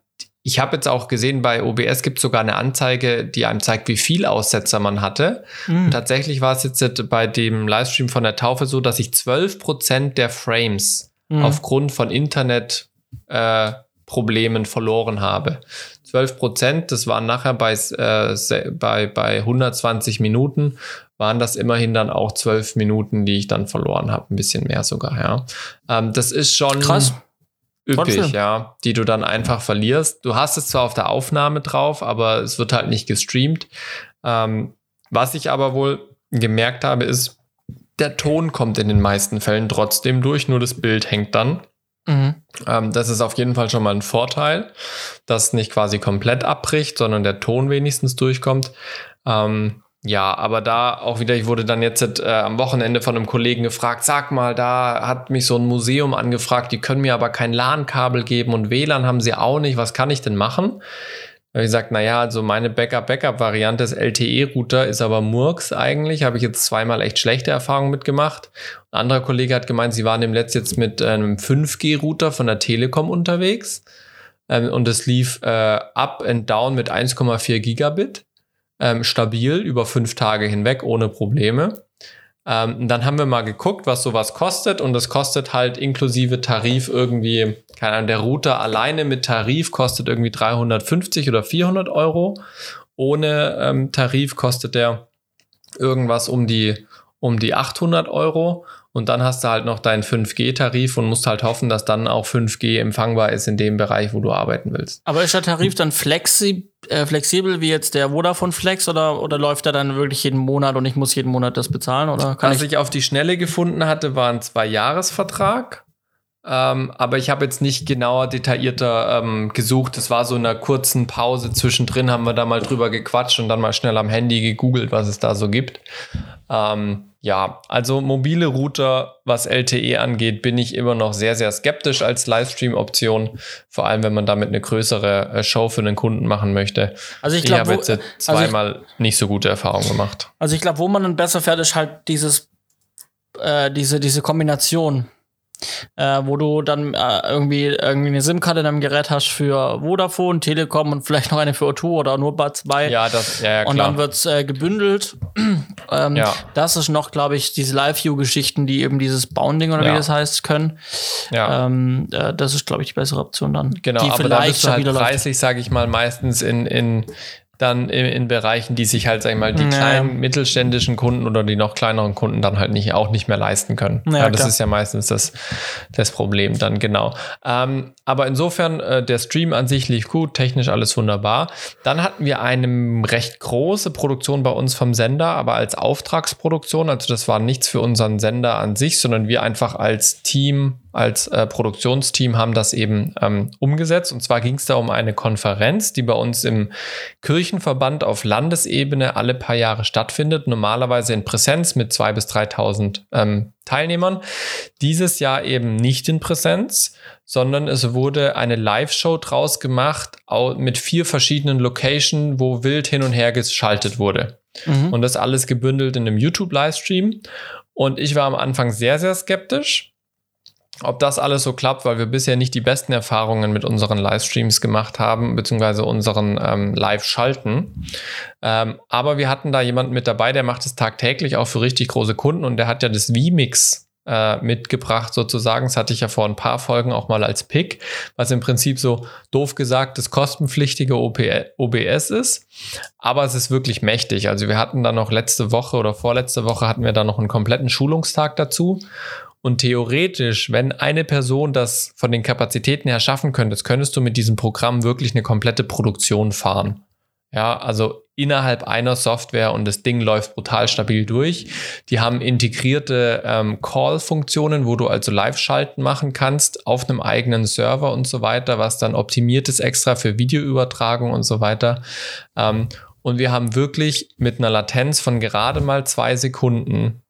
Speaker 2: ich habe jetzt auch gesehen, bei OBS gibt es sogar eine Anzeige, die einem zeigt, wie viel Aussetzer man hatte.
Speaker 1: Hm.
Speaker 2: Und tatsächlich war es jetzt bei dem Livestream von der Taufe so, dass ich 12% der Frames
Speaker 1: Hm.
Speaker 2: aufgrund von Internet äh, Problemen verloren habe. 12 Prozent, das waren nachher bei, äh, bei, bei 120 Minuten, waren das immerhin dann auch 12 Minuten, die ich dann verloren habe. Ein bisschen mehr sogar, ja. Ähm, das ist schon
Speaker 1: Krass.
Speaker 2: üppig,
Speaker 1: Trotzdem.
Speaker 2: ja, die du dann einfach verlierst. Du hast es zwar auf der Aufnahme drauf, aber es wird halt nicht gestreamt. Ähm, was ich aber wohl gemerkt habe, ist, der Ton kommt in den meisten Fällen trotzdem durch, nur das Bild hängt dann.
Speaker 1: Mhm.
Speaker 2: Ähm, das ist auf jeden Fall schon mal ein Vorteil, dass nicht quasi komplett abbricht, sondern der Ton wenigstens durchkommt. Ähm, ja, aber da auch wieder, ich wurde dann jetzt äh, am Wochenende von einem Kollegen gefragt, sag mal, da hat mich so ein Museum angefragt, die können mir aber kein LAN-Kabel geben und WLAN haben sie auch nicht, was kann ich denn machen? Da habe ich gesagt, naja, also meine Backup-Backup-Variante des LTE-Router ist aber Murks eigentlich. Habe ich jetzt zweimal echt schlechte Erfahrungen mitgemacht. Ein anderer Kollege hat gemeint, sie waren im Letzt jetzt mit einem 5G-Router von der Telekom unterwegs. Ähm, und es lief äh, up and down mit 1,4 Gigabit. Ähm, stabil über fünf Tage hinweg, ohne Probleme. Ähm, dann haben wir mal geguckt, was sowas kostet. Und das kostet halt inklusive Tarif irgendwie, keine Ahnung, der Router alleine mit Tarif kostet irgendwie 350 oder 400 Euro. Ohne ähm, Tarif kostet der irgendwas um die, um die 800 Euro. Und dann hast du halt noch deinen 5G-Tarif und musst halt hoffen, dass dann auch 5G empfangbar ist in dem Bereich, wo du arbeiten willst.
Speaker 1: Aber ist der Tarif dann flexi äh, flexibel wie jetzt der Vodafone Flex oder, oder läuft er dann wirklich jeden Monat und ich muss jeden Monat das bezahlen? Oder kann
Speaker 2: Was
Speaker 1: ich,
Speaker 2: ich auf die Schnelle gefunden hatte, war ein Zwei-Jahres-Vertrag. Ähm, aber ich habe jetzt nicht genauer, detaillierter ähm, gesucht. Es war so in einer kurzen Pause zwischendrin, haben wir da mal drüber gequatscht und dann mal schnell am Handy gegoogelt, was es da so gibt. Ähm, ja, also mobile Router, was LTE angeht, bin ich immer noch sehr, sehr skeptisch als Livestream-Option. Vor allem, wenn man damit eine größere äh, Show für den Kunden machen möchte.
Speaker 1: also ich
Speaker 2: Ich habe
Speaker 1: glaube,
Speaker 2: jetzt zweimal nicht so gute Erfahrungen gemacht.
Speaker 1: also ich glaube, wo man dann besser fährt, ist halt dieses, äh, diese, diese Kombination. Äh, wo du dann äh, irgendwie, irgendwie eine SIM-Karte in deinem Gerät hast für Vodafone, Telekom und vielleicht noch eine für O2 oder nur bei zwei.
Speaker 2: Ja, das, ja, ja
Speaker 1: und
Speaker 2: klar.
Speaker 1: dann wird's äh, gebündelt. ähm,
Speaker 2: Ja.
Speaker 1: Das ist noch, glaube ich, diese Live-View-Geschichten, die eben dieses Bounding oder
Speaker 2: Ja.
Speaker 1: wie das heißt, können.
Speaker 2: ja.
Speaker 1: Ähm, äh, das ist, glaube ich, die bessere Option dann.
Speaker 2: Genau,
Speaker 1: die
Speaker 2: aber da bist du halt preislich, sage ich mal, meistens in, in dann in, in Bereichen, die sich halt, sag ich mal, die
Speaker 1: Ja.
Speaker 2: kleinen mittelständischen Kunden oder die noch kleineren Kunden dann halt nicht auch nicht mehr leisten können.
Speaker 1: Ja,
Speaker 2: Ja, das
Speaker 1: klar.
Speaker 2: ist ja meistens das, das Problem dann, genau. Ähm, aber insofern, äh, der Stream an sich lief gut, technisch alles wunderbar. Dann hatten wir eine recht große Produktion bei uns vom Sender, aber als Auftragsproduktion. Also das war nichts für unseren Sender an sich, sondern wir einfach als Team, als äh, Produktionsteam haben das eben ähm, umgesetzt. Und zwar ging es da um eine Konferenz, die bei uns im Kirchenverband auf Landesebene alle paar Jahre stattfindet. Normalerweise in Präsenz mit 2.000 bis 3.000 ähm, Teilnehmern. Dieses Jahr eben nicht in Präsenz, sondern es wurde eine Live-Show draus gemacht mit vier verschiedenen Locations, wo wild hin und her geschaltet wurde.
Speaker 1: Mhm.
Speaker 2: Und das alles gebündelt in einem YouTube-Livestream. Und ich war am Anfang sehr, sehr skeptisch, ob das alles so klappt, weil wir bisher nicht die besten Erfahrungen mit unseren Livestreams gemacht haben, beziehungsweise unseren ähm, Live-Schalten. Ähm, aber wir hatten da jemanden mit dabei, der macht es tagtäglich auch für richtig große Kunden und der hat ja das vMix äh, mitgebracht sozusagen. Das hatte ich ja vor ein paar Folgen auch mal als Pick, was im Prinzip so doof gesagt das kostenpflichtige OBS ist. Aber es ist wirklich mächtig. Also wir hatten da noch letzte Woche oder vorletzte Woche hatten wir da noch einen kompletten Schulungstag dazu. Und theoretisch, wenn eine Person das von den Kapazitäten her schaffen könnte, könntest du mit diesem Programm wirklich eine komplette Produktion fahren. Ja, also innerhalb einer Software und das Ding läuft brutal stabil durch. Die haben integrierte ähm, Call-Funktionen, wo du also Live-Schalten machen kannst auf einem eigenen Server und so weiter, was dann optimiert ist extra für Videoübertragung und so weiter. Ähm, und wir haben wirklich mit einer Latenz von gerade mal zwei Sekunden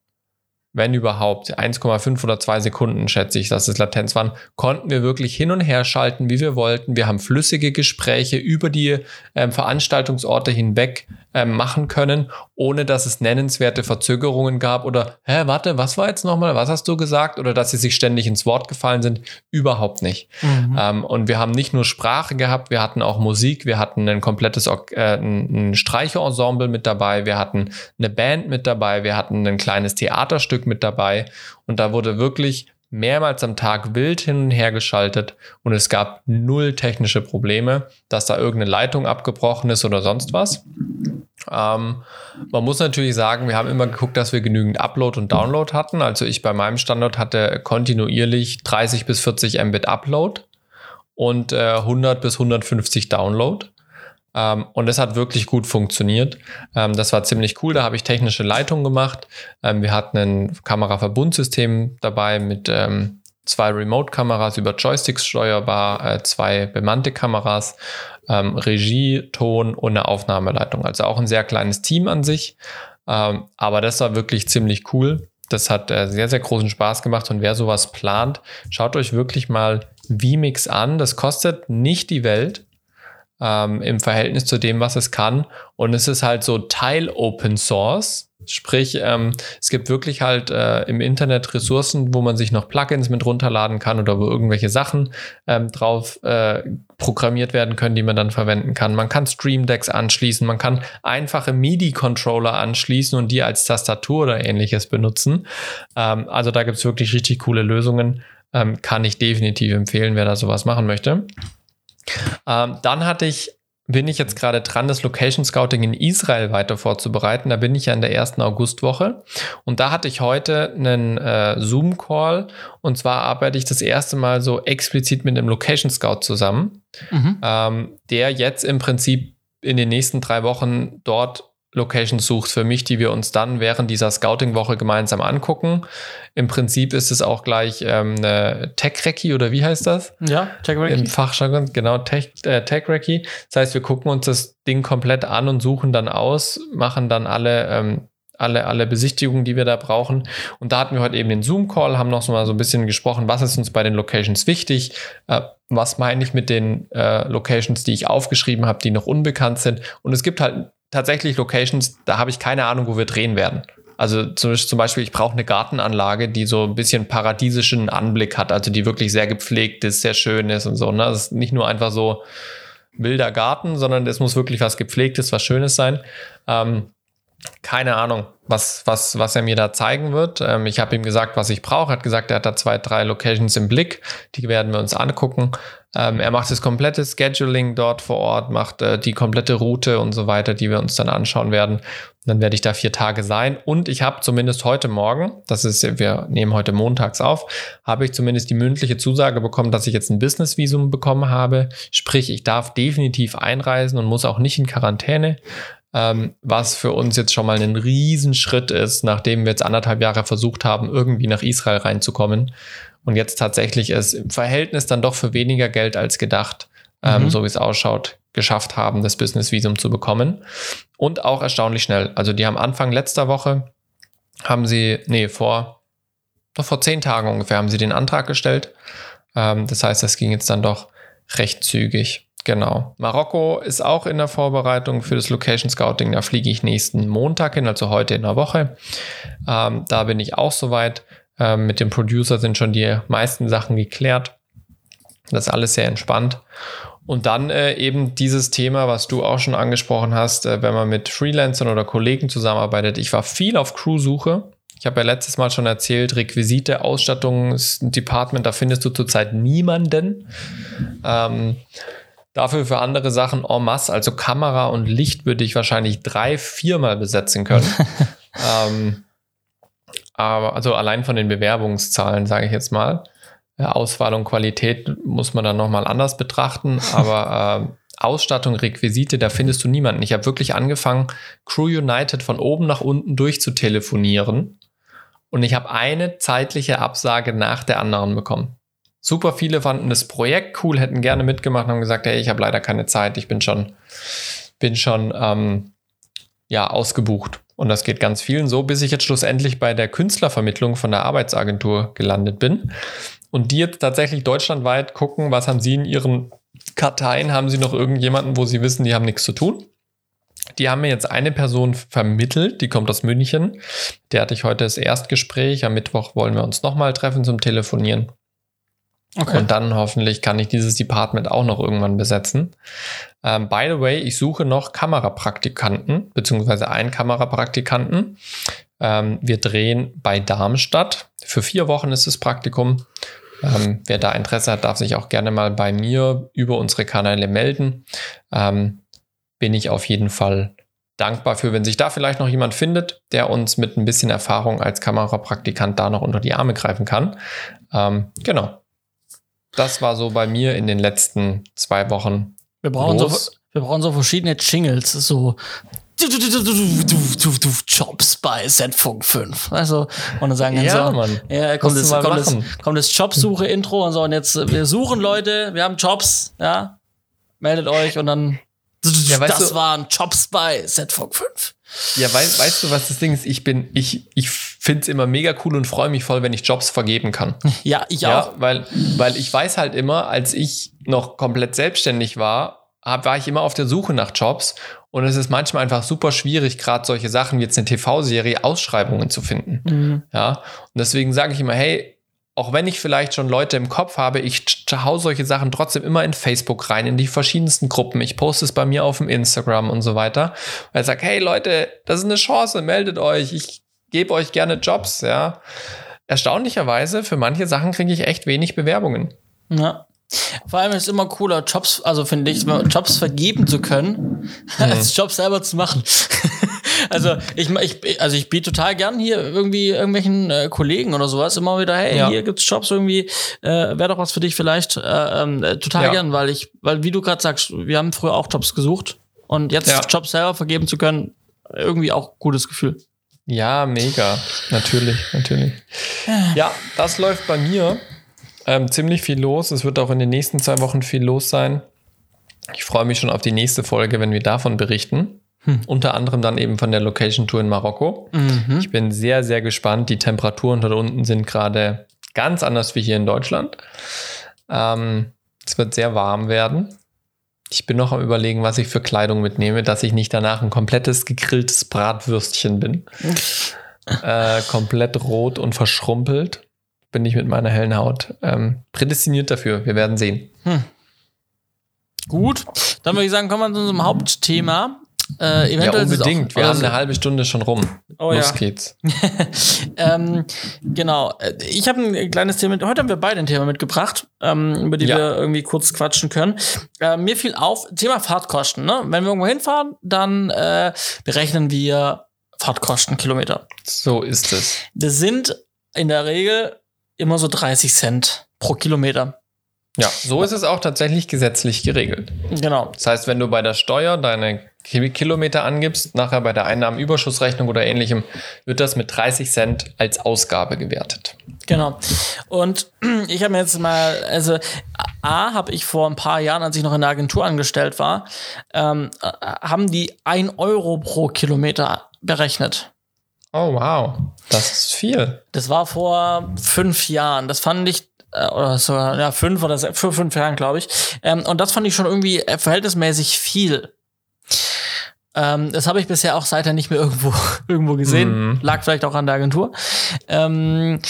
Speaker 2: wenn überhaupt, 1,5 oder 2 Sekunden, schätze ich, dass es Latenz waren, konnten wir wirklich hin und her schalten, wie wir wollten. Wir haben flüssige Gespräche über die ähm, Veranstaltungsorte hinweg ähm, machen können, ohne dass es nennenswerte Verzögerungen gab oder, hä, warte, was war jetzt nochmal, was hast du gesagt? Oder dass sie sich ständig ins Wort gefallen sind. Überhaupt nicht.
Speaker 1: Mhm.
Speaker 2: Ähm, und wir haben nicht nur Sprache gehabt, wir hatten auch Musik, wir hatten ein komplettes äh, ein Streicherensemble mit dabei, wir hatten eine Band mit dabei, wir hatten ein kleines Theaterstück mit dabei und da wurde wirklich mehrmals am Tag wild hin und her geschaltet und es gab null technische Probleme, dass da irgendeine Leitung abgebrochen ist oder sonst was. Ähm, man muss natürlich sagen, wir haben immer geguckt, dass wir genügend Upload und Download hatten. Also ich bei meinem Standort hatte kontinuierlich 30 bis 40 Mbit Upload und äh, 100 bis 150 Download. Ähm, und das hat wirklich gut funktioniert. Ähm, das war ziemlich cool. Da habe ich technische Leitung gemacht. Ähm, wir hatten ein Kameraverbundsystem dabei mit ähm, zwei Remote-Kameras über Joysticks steuerbar, äh, zwei bemannte Kameras, ähm, Regie, Ton und eine Aufnahmeleitung. Also auch ein sehr kleines Team an sich. Ähm, aber das war wirklich ziemlich cool. Das hat äh, sehr, sehr großen Spaß gemacht. Und wer sowas plant, schaut euch wirklich mal vMix an. Das kostet nicht die Welt ähm, im Verhältnis zu dem, was es kann. Und es ist halt so Teil Open Source. Sprich, ähm, es gibt wirklich halt äh, im Internet Ressourcen, wo man sich noch Plugins mit runterladen kann oder wo irgendwelche Sachen ähm, drauf äh, programmiert werden können, die man dann verwenden kann. Man kann Stream Decks anschließen, man kann einfache MIDI-Controller anschließen und die als Tastatur oder ähnliches benutzen. Ähm, also da gibt es wirklich richtig coole Lösungen. Ähm, kann ich definitiv empfehlen, wer da sowas machen möchte. Ähm, dann hatte ich, bin ich jetzt gerade dran, das Location Scouting in Israel weiter vorzubereiten. Da bin ich ja in der ersten Augustwoche. Und da hatte ich heute einen äh, Zoom-Call. Und zwar arbeite ich das erste Mal so explizit mit einem Location Scout zusammen,
Speaker 1: Mhm.
Speaker 2: ähm, der jetzt im Prinzip in den nächsten drei Wochen dort Locations sucht für mich, die wir uns dann während dieser Scouting-Woche gemeinsam angucken. Im Prinzip ist es auch gleich ähm, eine Tech-Recce oder wie heißt das?
Speaker 1: Ja, check
Speaker 2: Im Fachjargon, genau, äh, Tech Recce. Das heißt, wir gucken uns das Ding komplett an und suchen dann aus, machen dann alle, ähm, alle, alle Besichtigungen, die wir da brauchen. Und da hatten wir heute eben den Zoom-Call, haben noch so mal so ein bisschen gesprochen, was ist uns bei den Locations wichtig, äh, was meine ich mit den äh, Locations, die ich aufgeschrieben habe, die noch unbekannt sind. Und es gibt halt tatsächlich Locations, da habe ich keine Ahnung, wo wir drehen werden. Also zum Beispiel, ich brauche eine Gartenanlage, die so ein bisschen paradiesischen Anblick hat, also die wirklich sehr gepflegt ist, sehr schön ist und so. Ne? Das ist nicht nur einfach so wilder Garten, sondern es muss wirklich was gepflegtes, was Schönes sein. Ähm, keine Ahnung, was, was, was er mir da zeigen wird. Ähm, ich habe ihm gesagt, was ich brauche. Er hat gesagt, er hat da zwei, drei Locations im Blick. Die werden wir uns angucken. Ähm, er macht das komplette Scheduling dort vor Ort, macht äh, die komplette Route und so weiter, die wir uns dann anschauen werden. Und dann werde ich da vier Tage sein. Und ich habe zumindest heute Morgen, das ist, wir nehmen heute montags auf, habe ich zumindest die mündliche Zusage bekommen, dass ich jetzt ein Business-Visum bekommen habe. Sprich, ich darf definitiv einreisen und muss auch nicht in Quarantäne ähm, was für uns jetzt schon mal ein Riesenschritt ist, nachdem wir jetzt anderthalb Jahre versucht haben, irgendwie nach Israel reinzukommen und jetzt tatsächlich es im Verhältnis dann doch für weniger Geld als gedacht, ähm, mhm. so wie es ausschaut, geschafft haben, das Business-Visum zu bekommen. Und auch erstaunlich schnell. Also die haben Anfang letzter Woche, haben sie, nee, vor, doch vor zehn Tagen ungefähr haben sie den Antrag gestellt. Ähm, das heißt, das ging jetzt dann doch recht zügig. Genau. Marokko ist auch in der Vorbereitung für das Location Scouting. Da fliege ich nächsten Montag hin, also heute in der Woche. Ähm, da bin ich auch soweit. Ähm, mit dem Producer sind schon die meisten Sachen geklärt. Das ist alles sehr entspannt. Und dann äh, eben dieses Thema, was du auch schon angesprochen hast, äh, wenn man mit Freelancern oder Kollegen zusammenarbeitet. Ich war viel auf Crew-Suche. Ich habe ja letztes Mal schon erzählt, Requisite, Ausstattungsdepartment, da findest du zurzeit niemanden. Ähm, Dafür für andere Sachen en masse, also Kamera und Licht, würde ich wahrscheinlich drei, viermal besetzen können. ähm, aber also allein von den Bewerbungszahlen, sage ich jetzt mal. Auswahl und Qualität muss man dann nochmal anders betrachten, aber äh, Ausstattung, Requisite, da findest du niemanden. Ich habe wirklich angefangen, Crew United von oben nach unten durchzutelefonieren und ich habe eine zeitliche Absage nach der anderen bekommen. Super viele fanden das Projekt cool, hätten gerne mitgemacht und haben gesagt, hey, ich habe leider keine Zeit, ich bin schon, bin schon ähm, ja, ausgebucht. Und das geht ganz vielen so, bis ich jetzt schlussendlich bei der Künstlervermittlung von der Arbeitsagentur gelandet bin. Und die jetzt tatsächlich deutschlandweit gucken, was haben sie in ihren Karteien, haben sie noch irgendjemanden, wo sie wissen, die haben nichts zu tun. Die haben mir jetzt eine Person vermittelt, die kommt aus München. Der hatte ich heute das Erstgespräch. Am Mittwoch wollen wir uns nochmal treffen zum Telefonieren. Okay. Und dann hoffentlich kann ich dieses Department auch noch irgendwann besetzen. Ähm, by the way, ich suche noch Kamerapraktikanten, beziehungsweise einen Kamerapraktikanten. Ähm, wir drehen bei Darmstadt. Für vier Wochen ist das Praktikum. Ähm, wer da Interesse hat, darf sich auch gerne mal bei mir über unsere Kanäle melden. Ähm, bin ich auf jeden Fall dankbar für, wenn sich da vielleicht noch jemand findet, der uns mit ein bisschen Erfahrung als Kamerapraktikant da noch unter die Arme greifen kann. Ähm, genau. Das war so bei mir in den letzten zwei Wochen.
Speaker 1: Wir brauchen, so, wir brauchen so verschiedene Jingles, so Jobs bei Z-Funk 5. Also, und dann sagen
Speaker 2: ja,
Speaker 1: so,
Speaker 2: Mann.
Speaker 1: ja, kommt das, kommt, das, kommt das Jobsuche-Intro und so, und jetzt, wir suchen Leute, wir haben Jobs, ja, meldet euch und dann, ja, das du, waren Jobs bei Z-Funk 5.
Speaker 2: Ja, weißt, weißt du, was das Ding ist? Ich bin, ich, ich finde es immer mega cool und freue mich voll, wenn ich Jobs vergeben kann.
Speaker 1: Ja, ich
Speaker 2: ja,
Speaker 1: auch.
Speaker 2: Weil, weil ich weiß halt immer, als ich noch komplett selbstständig war, hab, war ich immer auf der Suche nach Jobs und es ist manchmal einfach super schwierig, gerade solche Sachen wie jetzt eine TV-Serie, Ausschreibungen zu finden. Mhm. Ja, und deswegen sage ich immer, hey, auch wenn ich vielleicht schon Leute im Kopf habe, ich hau solche Sachen trotzdem immer in Facebook rein, in die verschiedensten Gruppen. Ich poste es bei mir auf dem Instagram und so weiter. Weil ich sage, hey Leute, das ist eine Chance, meldet euch, ich gebe euch gerne Jobs, ja. Erstaunlicherweise, für manche Sachen kriege ich echt wenig Bewerbungen.
Speaker 1: Ja. Vor allem ist es immer cooler, Jobs, also finde ich, Jobs vergeben zu können, mhm. als Jobs selber zu machen. Also ich, ich, also ich biete total gern hier irgendwie irgendwelchen äh, Kollegen oder sowas immer wieder, hey, ja. hier gibt's Jobs irgendwie, äh, wäre doch was für dich vielleicht, äh, ähm, äh, total ja. gern, weil ich, weil wie du gerade sagst, wir haben früher auch Jobs gesucht und jetzt ja. Jobs selber vergeben zu können, irgendwie auch gutes Gefühl.
Speaker 2: Ja, mega. Natürlich, natürlich. Ja, das läuft bei mir. Ähm, ziemlich viel los. Es wird auch in den nächsten zwei Wochen viel los sein. Ich freue mich schon auf die nächste Folge, wenn wir davon berichten. Hm. Unter anderem dann eben von der Location Tour in Marokko. Mhm. Ich bin sehr, sehr gespannt. Die Temperaturen dort unten sind gerade ganz anders wie hier in Deutschland. Ähm, es wird sehr warm werden. Ich bin noch am überlegen, was ich für Kleidung mitnehme, dass ich nicht danach ein komplettes gegrilltes Bratwürstchen bin. äh, komplett rot und verschrumpelt. Bin ich mit meiner hellen Haut ähm, prädestiniert dafür. Wir werden sehen.
Speaker 1: Gut, dann würde ich sagen, kommen wir zu unserem Hauptthema. Äh,
Speaker 2: Ja, unbedingt.
Speaker 1: Auch,
Speaker 2: Wir haben eine halbe Stunde schon rum.
Speaker 1: Oh
Speaker 2: Los
Speaker 1: ja.
Speaker 2: geht's.
Speaker 1: ähm, genau. Äh, Ich habe ein kleines Thema. mit- Heute haben wir beide ein Thema mitgebracht, ähm, über die
Speaker 2: Ja.
Speaker 1: wir irgendwie kurz quatschen können. Äh, mir fiel auf, Thema Fahrtkosten. Ne? Wenn wir irgendwo hinfahren, dann äh, berechnen wir Fahrtkosten, Kilometer.
Speaker 2: So ist es.
Speaker 1: Das sind in der Regel immer so 30 Cent pro Kilometer.
Speaker 2: Ja, so ist es auch tatsächlich gesetzlich geregelt.
Speaker 1: Genau.
Speaker 2: Das heißt, wenn du bei der Steuer deine Ki- Kilometer angibst, nachher bei der Einnahmenüberschussrechnung oder ähnlichem, wird das mit 30 Cent als Ausgabe gewertet.
Speaker 1: Genau. Und ich habe mir jetzt mal, also A, habe ich vor ein paar Jahren, als ich noch in der Agentur angestellt war, ähm, äh, haben die 1 Euro pro Kilometer berechnet.
Speaker 2: Oh, wow. Das ist viel.
Speaker 1: Das war vor fünf Jahren. Das fand ich, oder so, ja, fünf oder se- für fünf Jahren, glaube ich. Ähm, und das fand ich schon irgendwie äh, verhältnismäßig viel. Ähm, das habe ich bisher auch seither nicht mehr irgendwo, irgendwo gesehen.
Speaker 2: Mhm.
Speaker 1: Lag vielleicht auch an der Agentur. Ähm,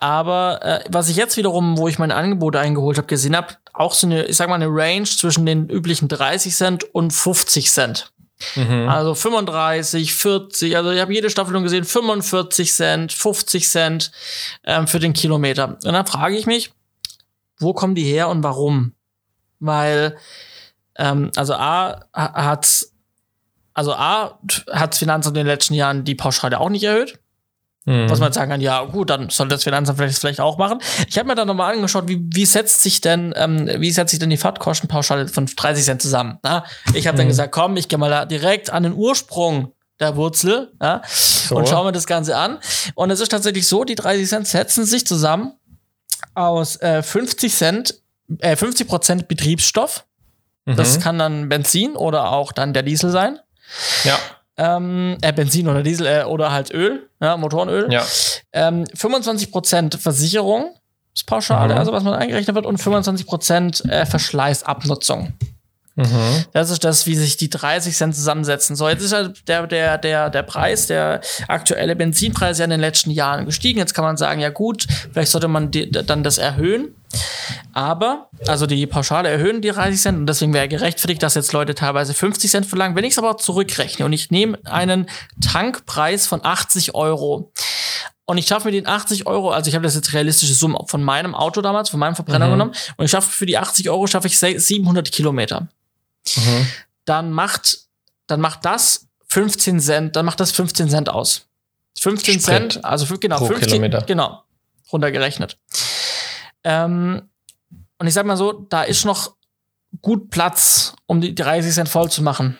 Speaker 1: aber äh, was ich jetzt wiederum, wo ich meine Angebote eingeholt habe, gesehen habe, auch so eine, ich sag mal, eine Range zwischen den üblichen 30 Cent und 50 Cent.
Speaker 2: Mhm.
Speaker 1: Also 35, 40, also ich habe jede Staffelung gesehen, 45 Cent, 50 Cent ähm, für den Kilometer. Und dann frage ich mich, wo kommen die her und warum? Weil, ähm, also A ha- hat, also A hat Finanzamt in den letzten Jahren die Pauschale auch nicht erhöht.
Speaker 2: Mhm.
Speaker 1: Was man sagen kann, ja gut, dann soll das Finanzamt vielleicht, vielleicht auch machen. Ich habe mir dann nochmal angeschaut, wie, wie setzt sich denn, ähm, wie setzt sich denn die Fahrtkostenpauschale von 30 Cent zusammen? Ja? Ich habe dann
Speaker 2: Mhm.
Speaker 1: gesagt, komm, ich gehe mal da direkt an den Ursprung der Wurzel ja? und schaue mir das Ganze an. Und es ist tatsächlich so, die 30 Cent setzen sich zusammen aus äh, 50 Cent, äh, 50 Prozent Betriebsstoff. Das
Speaker 2: Mhm.
Speaker 1: kann dann Benzin oder auch dann der Diesel sein.
Speaker 2: Ja,
Speaker 1: Ähm, äh, Benzin oder Diesel äh, oder halt Öl, ja, Motorenöl.
Speaker 2: ja.
Speaker 1: Ähm, 25% Versicherung ist Pauschale,
Speaker 2: Mhm.
Speaker 1: also was man eingerechnet wird, und 25% äh, Verschleißabnutzung.
Speaker 2: Mhm.
Speaker 1: Das ist das, wie sich die 30 Cent zusammensetzen. So, jetzt ist halt der, der, der, der Preis, der aktuelle Benzinpreis ja in den letzten Jahren gestiegen. Jetzt kann man sagen, ja gut, vielleicht sollte man die, dann das erhöhen. Aber, also die Pauschale erhöhen die 30 Cent und deswegen wäre gerechtfertigt, dass jetzt Leute teilweise 50 Cent verlangen. Wenn ich es aber zurückrechne und ich nehme einen Tankpreis von 80 Euro und ich schaffe mir den 80 Euro, also ich habe das jetzt realistische Summe von meinem Auto damals, von meinem Verbrenner
Speaker 2: Mhm.
Speaker 1: genommen und ich schaffe für die 80 Euro schaffe ich se- 700 Kilometer
Speaker 2: Mhm.
Speaker 1: dann macht, dann macht das 15 Cent, dann macht das 15 Cent aus. 15
Speaker 2: Sprit
Speaker 1: Cent, also fün- genau,
Speaker 2: pro
Speaker 1: 15,
Speaker 2: Kilometer.
Speaker 1: genau, runtergerechnet. Ähm, und ich sag mal so, da ist noch gut Platz, um die 30 Cent voll zu machen.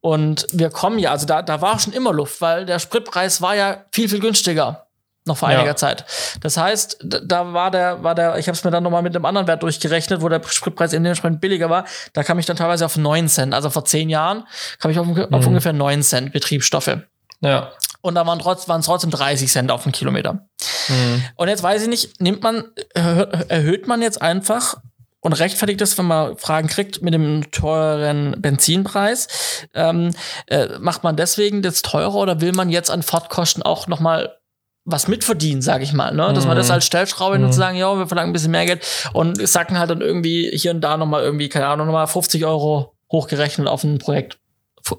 Speaker 1: Und wir kommen ja, also da, da war schon immer Luft, weil der Spritpreis war ja viel, viel günstiger. Noch vor
Speaker 2: Ja.
Speaker 1: einiger Zeit. Das heißt, da- war der, war der, ich habe es mir dann nochmal mit einem anderen Wert durchgerechnet, wo der Spritpreis dementsprechend billiger war. Da kam ich dann teilweise auf 9 Cent. Also vor 10 Jahren kam ich auf, auf
Speaker 2: Mhm.
Speaker 1: ungefähr 9 Cent Betriebsstoffe.
Speaker 2: Ja.
Speaker 1: Und da waren trotz, waren es trotzdem 30 Cent auf den Kilometer.
Speaker 2: Mhm.
Speaker 1: Und jetzt weiß ich nicht, nimmt man, erhö- erhöht man jetzt einfach und rechtfertigt das, wenn man Fragen kriegt mit dem teuren Benzinpreis, ähm, äh, macht man deswegen das teurer oder will man jetzt an Fahrtkosten auch noch mal was mitverdienen, sage ich mal, ne? Dass man
Speaker 2: Mhm.
Speaker 1: das als Stellschraube
Speaker 2: Mhm.
Speaker 1: und sagen, ja, wir verlangen ein bisschen mehr Geld und sacken halt dann irgendwie hier und da noch mal irgendwie, keine Ahnung, noch mal 50 Euro hochgerechnet auf ein Projekt.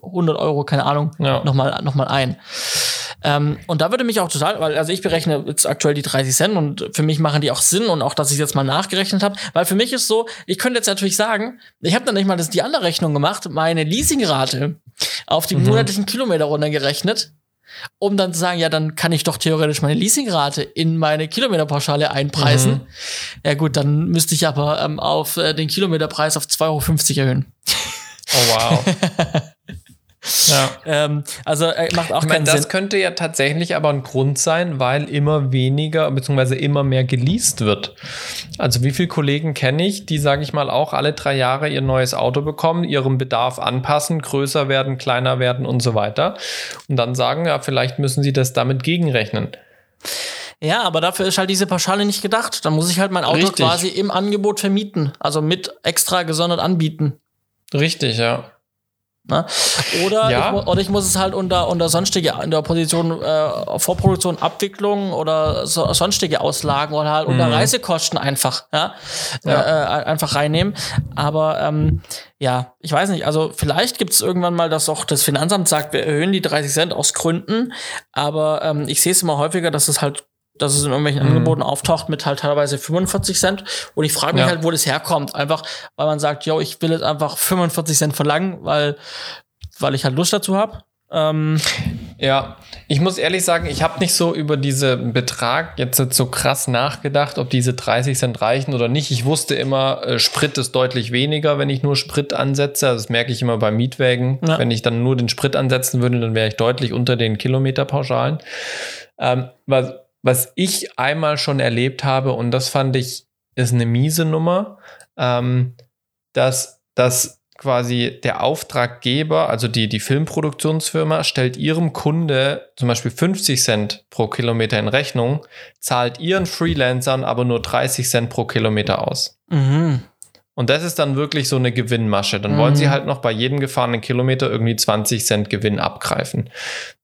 Speaker 1: 100 Euro, keine Ahnung,
Speaker 2: Ja.
Speaker 1: nochmal noch mal ein. Ähm, und da würde mich auch total, weil also ich berechne jetzt aktuell die 30 Cent und für mich machen die auch Sinn und auch, dass ich jetzt mal nachgerechnet habe, weil für mich ist so, ich könnte jetzt natürlich sagen, ich habe dann nicht mal das, die andere Rechnung gemacht, meine Leasingrate auf die
Speaker 2: Mhm.
Speaker 1: monatlichen Kilometer runtergerechnet, um dann zu sagen, ja, dann kann ich doch theoretisch meine Leasingrate in meine Kilometerpauschale einpreisen.
Speaker 2: Mhm.
Speaker 1: Ja gut, dann müsste ich aber ähm, auf äh, den Kilometerpreis auf 2,50 Euro erhöhen.
Speaker 2: Oh, wow. ja.
Speaker 1: Ähm, also äh, macht auch
Speaker 2: Ich meine,
Speaker 1: keinen
Speaker 2: das
Speaker 1: Sinn.
Speaker 2: könnte ja tatsächlich aber ein Grund sein, weil immer weniger bzw. immer mehr geleast wird. Also wie viele Kollegen kenne ich, die, sage ich mal, auch alle drei Jahre ihr neues Auto bekommen, ihrem Bedarf anpassen, größer werden, kleiner werden und so weiter. Und dann sagen, ja, vielleicht müssen sie das damit gegenrechnen.
Speaker 1: Ja, aber dafür ist halt diese Pauschale nicht gedacht. Dann muss ich halt mein Auto
Speaker 2: Richtig.
Speaker 1: quasi im Angebot vermieten, also mit extra gesondert anbieten.
Speaker 2: Richtig, ja.
Speaker 1: Ne? Oder,
Speaker 2: Ja.
Speaker 1: ich, oder ich muss es halt unter, unter sonstige, in der Position äh, Vorproduktion, Abwicklung oder so, sonstige Auslagen oder halt unter Reisekosten einfach, ja,
Speaker 2: Ja.
Speaker 1: Äh, äh, einfach reinnehmen. Aber ähm, ja, ich weiß nicht, also vielleicht gibt es irgendwann mal, dass auch das Finanzamt sagt, wir erhöhen die 30 Cent aus Gründen, aber ähm, ich sehe es immer häufiger, dass es halt dass es in irgendwelchen Angeboten auftaucht mit halt teilweise 45 Cent. Und ich frage mich
Speaker 2: Ja.
Speaker 1: halt, wo das herkommt. Einfach, weil man sagt, yo, ich will jetzt einfach 45 Cent verlangen, weil, weil ich halt Lust dazu habe. Ähm,
Speaker 2: Ja, ich muss ehrlich sagen, ich habe nicht so über diesen Betrag jetzt so krass nachgedacht, ob diese 30 Cent reichen oder nicht. Ich wusste immer, äh, Sprit ist deutlich weniger, wenn ich nur Sprit ansetze. Also Das merke ich immer bei Mietwägen.
Speaker 1: Ja.
Speaker 2: Wenn ich dann nur den Sprit ansetzen würde, dann wäre ich deutlich unter den Kilometerpauschalen. Ähm, was, was ich einmal schon erlebt habe, und das fand ich, ist eine miese Nummer, ähm, dass, dass quasi der Auftraggeber, also die, die Filmproduktionsfirma, stellt ihrem Kunde zum Beispiel 50 Cent pro Kilometer in Rechnung, zahlt ihren Freelancern aber nur 30 Cent pro Kilometer aus.
Speaker 1: mhm.
Speaker 2: Und das ist dann wirklich so eine Gewinnmasche. Dann
Speaker 1: Mhm.
Speaker 2: wollen sie halt noch bei jedem gefahrenen Kilometer irgendwie 20 Cent Gewinn abgreifen.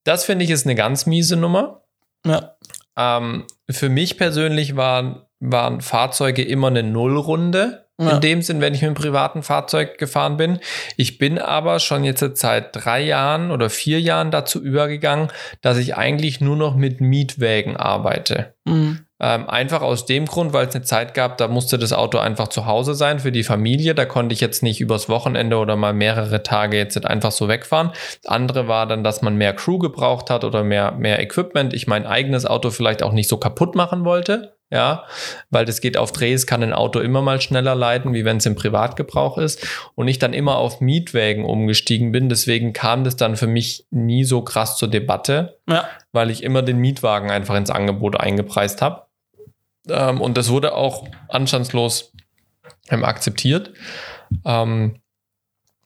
Speaker 2: Das finde ich ist eine ganz miese Nummer.
Speaker 1: Ja.
Speaker 2: Ähm, für mich persönlich waren, waren Fahrzeuge immer eine Nullrunde.
Speaker 1: Ja.
Speaker 2: In dem Sinn, wenn ich mit einem privaten Fahrzeug gefahren bin. Ich bin aber schon jetzt seit drei Jahren oder vier Jahren dazu übergegangen, dass ich eigentlich nur noch mit Mietwägen arbeite.
Speaker 1: Mhm.
Speaker 2: Ähm, einfach aus dem Grund, weil es eine Zeit gab, da musste das Auto einfach zu Hause sein für die Familie. Da konnte ich jetzt nicht übers Wochenende oder mal mehrere Tage jetzt einfach so wegfahren. Das andere war dann, dass man mehr Crew gebraucht hat oder mehr, mehr Equipment. Ich mein eigenes Auto vielleicht auch nicht so kaputt machen wollte. Ja, weil das geht auf Drehs, kann ein Auto immer mal schneller leiten, wie wenn es im Privatgebrauch ist. Und ich dann immer auf Mietwägen umgestiegen bin. Deswegen kam das dann für mich nie so krass zur Debatte
Speaker 1: Ja.
Speaker 2: weil ich immer den Mietwagen einfach ins Angebot eingepreist habe. Ähm, und das wurde auch anstandslos ähm, akzeptiert. Ähm,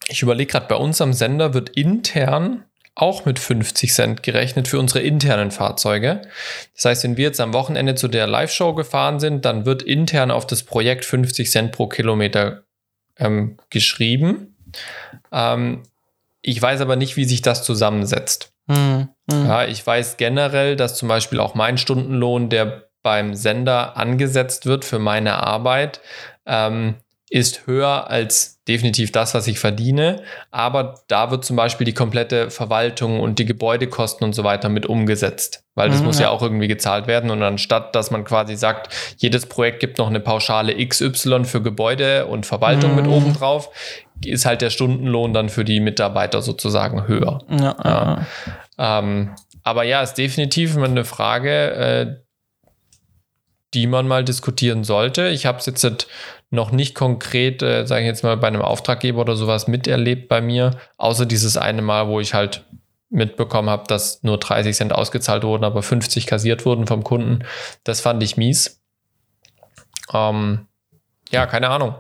Speaker 2: ich überlege gerade, bei uns am Sender wird intern auch mit 50 Cent gerechnet für unsere internen Fahrzeuge. Das heißt, wenn wir jetzt am Wochenende zu der Live-Show gefahren sind, dann wird intern auf das Projekt 50 Cent pro Kilometer ähm, geschrieben. Ähm, ich weiß aber nicht, wie sich das zusammensetzt.
Speaker 1: Mhm. Mhm.
Speaker 2: Ja, ich weiß generell, dass zum Beispiel auch mein Stundenlohn, der beim Sender angesetzt wird für meine Arbeit, ähm, ist höher als definitiv das, was ich verdiene. Aber da wird zum Beispiel die komplette Verwaltung und die Gebäudekosten und so weiter mit umgesetzt. Weil das
Speaker 1: Mhm,
Speaker 2: muss
Speaker 1: ja.
Speaker 2: ja auch irgendwie gezahlt werden. Und anstatt, dass man quasi sagt, jedes Projekt gibt noch eine Pauschale XY für Gebäude und Verwaltung mit
Speaker 1: Mhm.
Speaker 2: oben drauf, ist halt der Stundenlohn dann für die Mitarbeiter sozusagen höher.
Speaker 1: Ja, ja.
Speaker 2: Ähm, aber ja, ist definitiv eine Frage, äh, die man mal diskutieren sollte. Ich habe es jetzt noch nicht konkret, äh, sage ich jetzt mal, bei einem Auftraggeber oder sowas miterlebt bei mir, außer dieses eine Mal, wo ich halt mitbekommen habe, dass nur 30 Cent ausgezahlt wurden, aber 50 kassiert wurden vom Kunden. Das fand ich mies. Ähm, ja, keine Ahnung.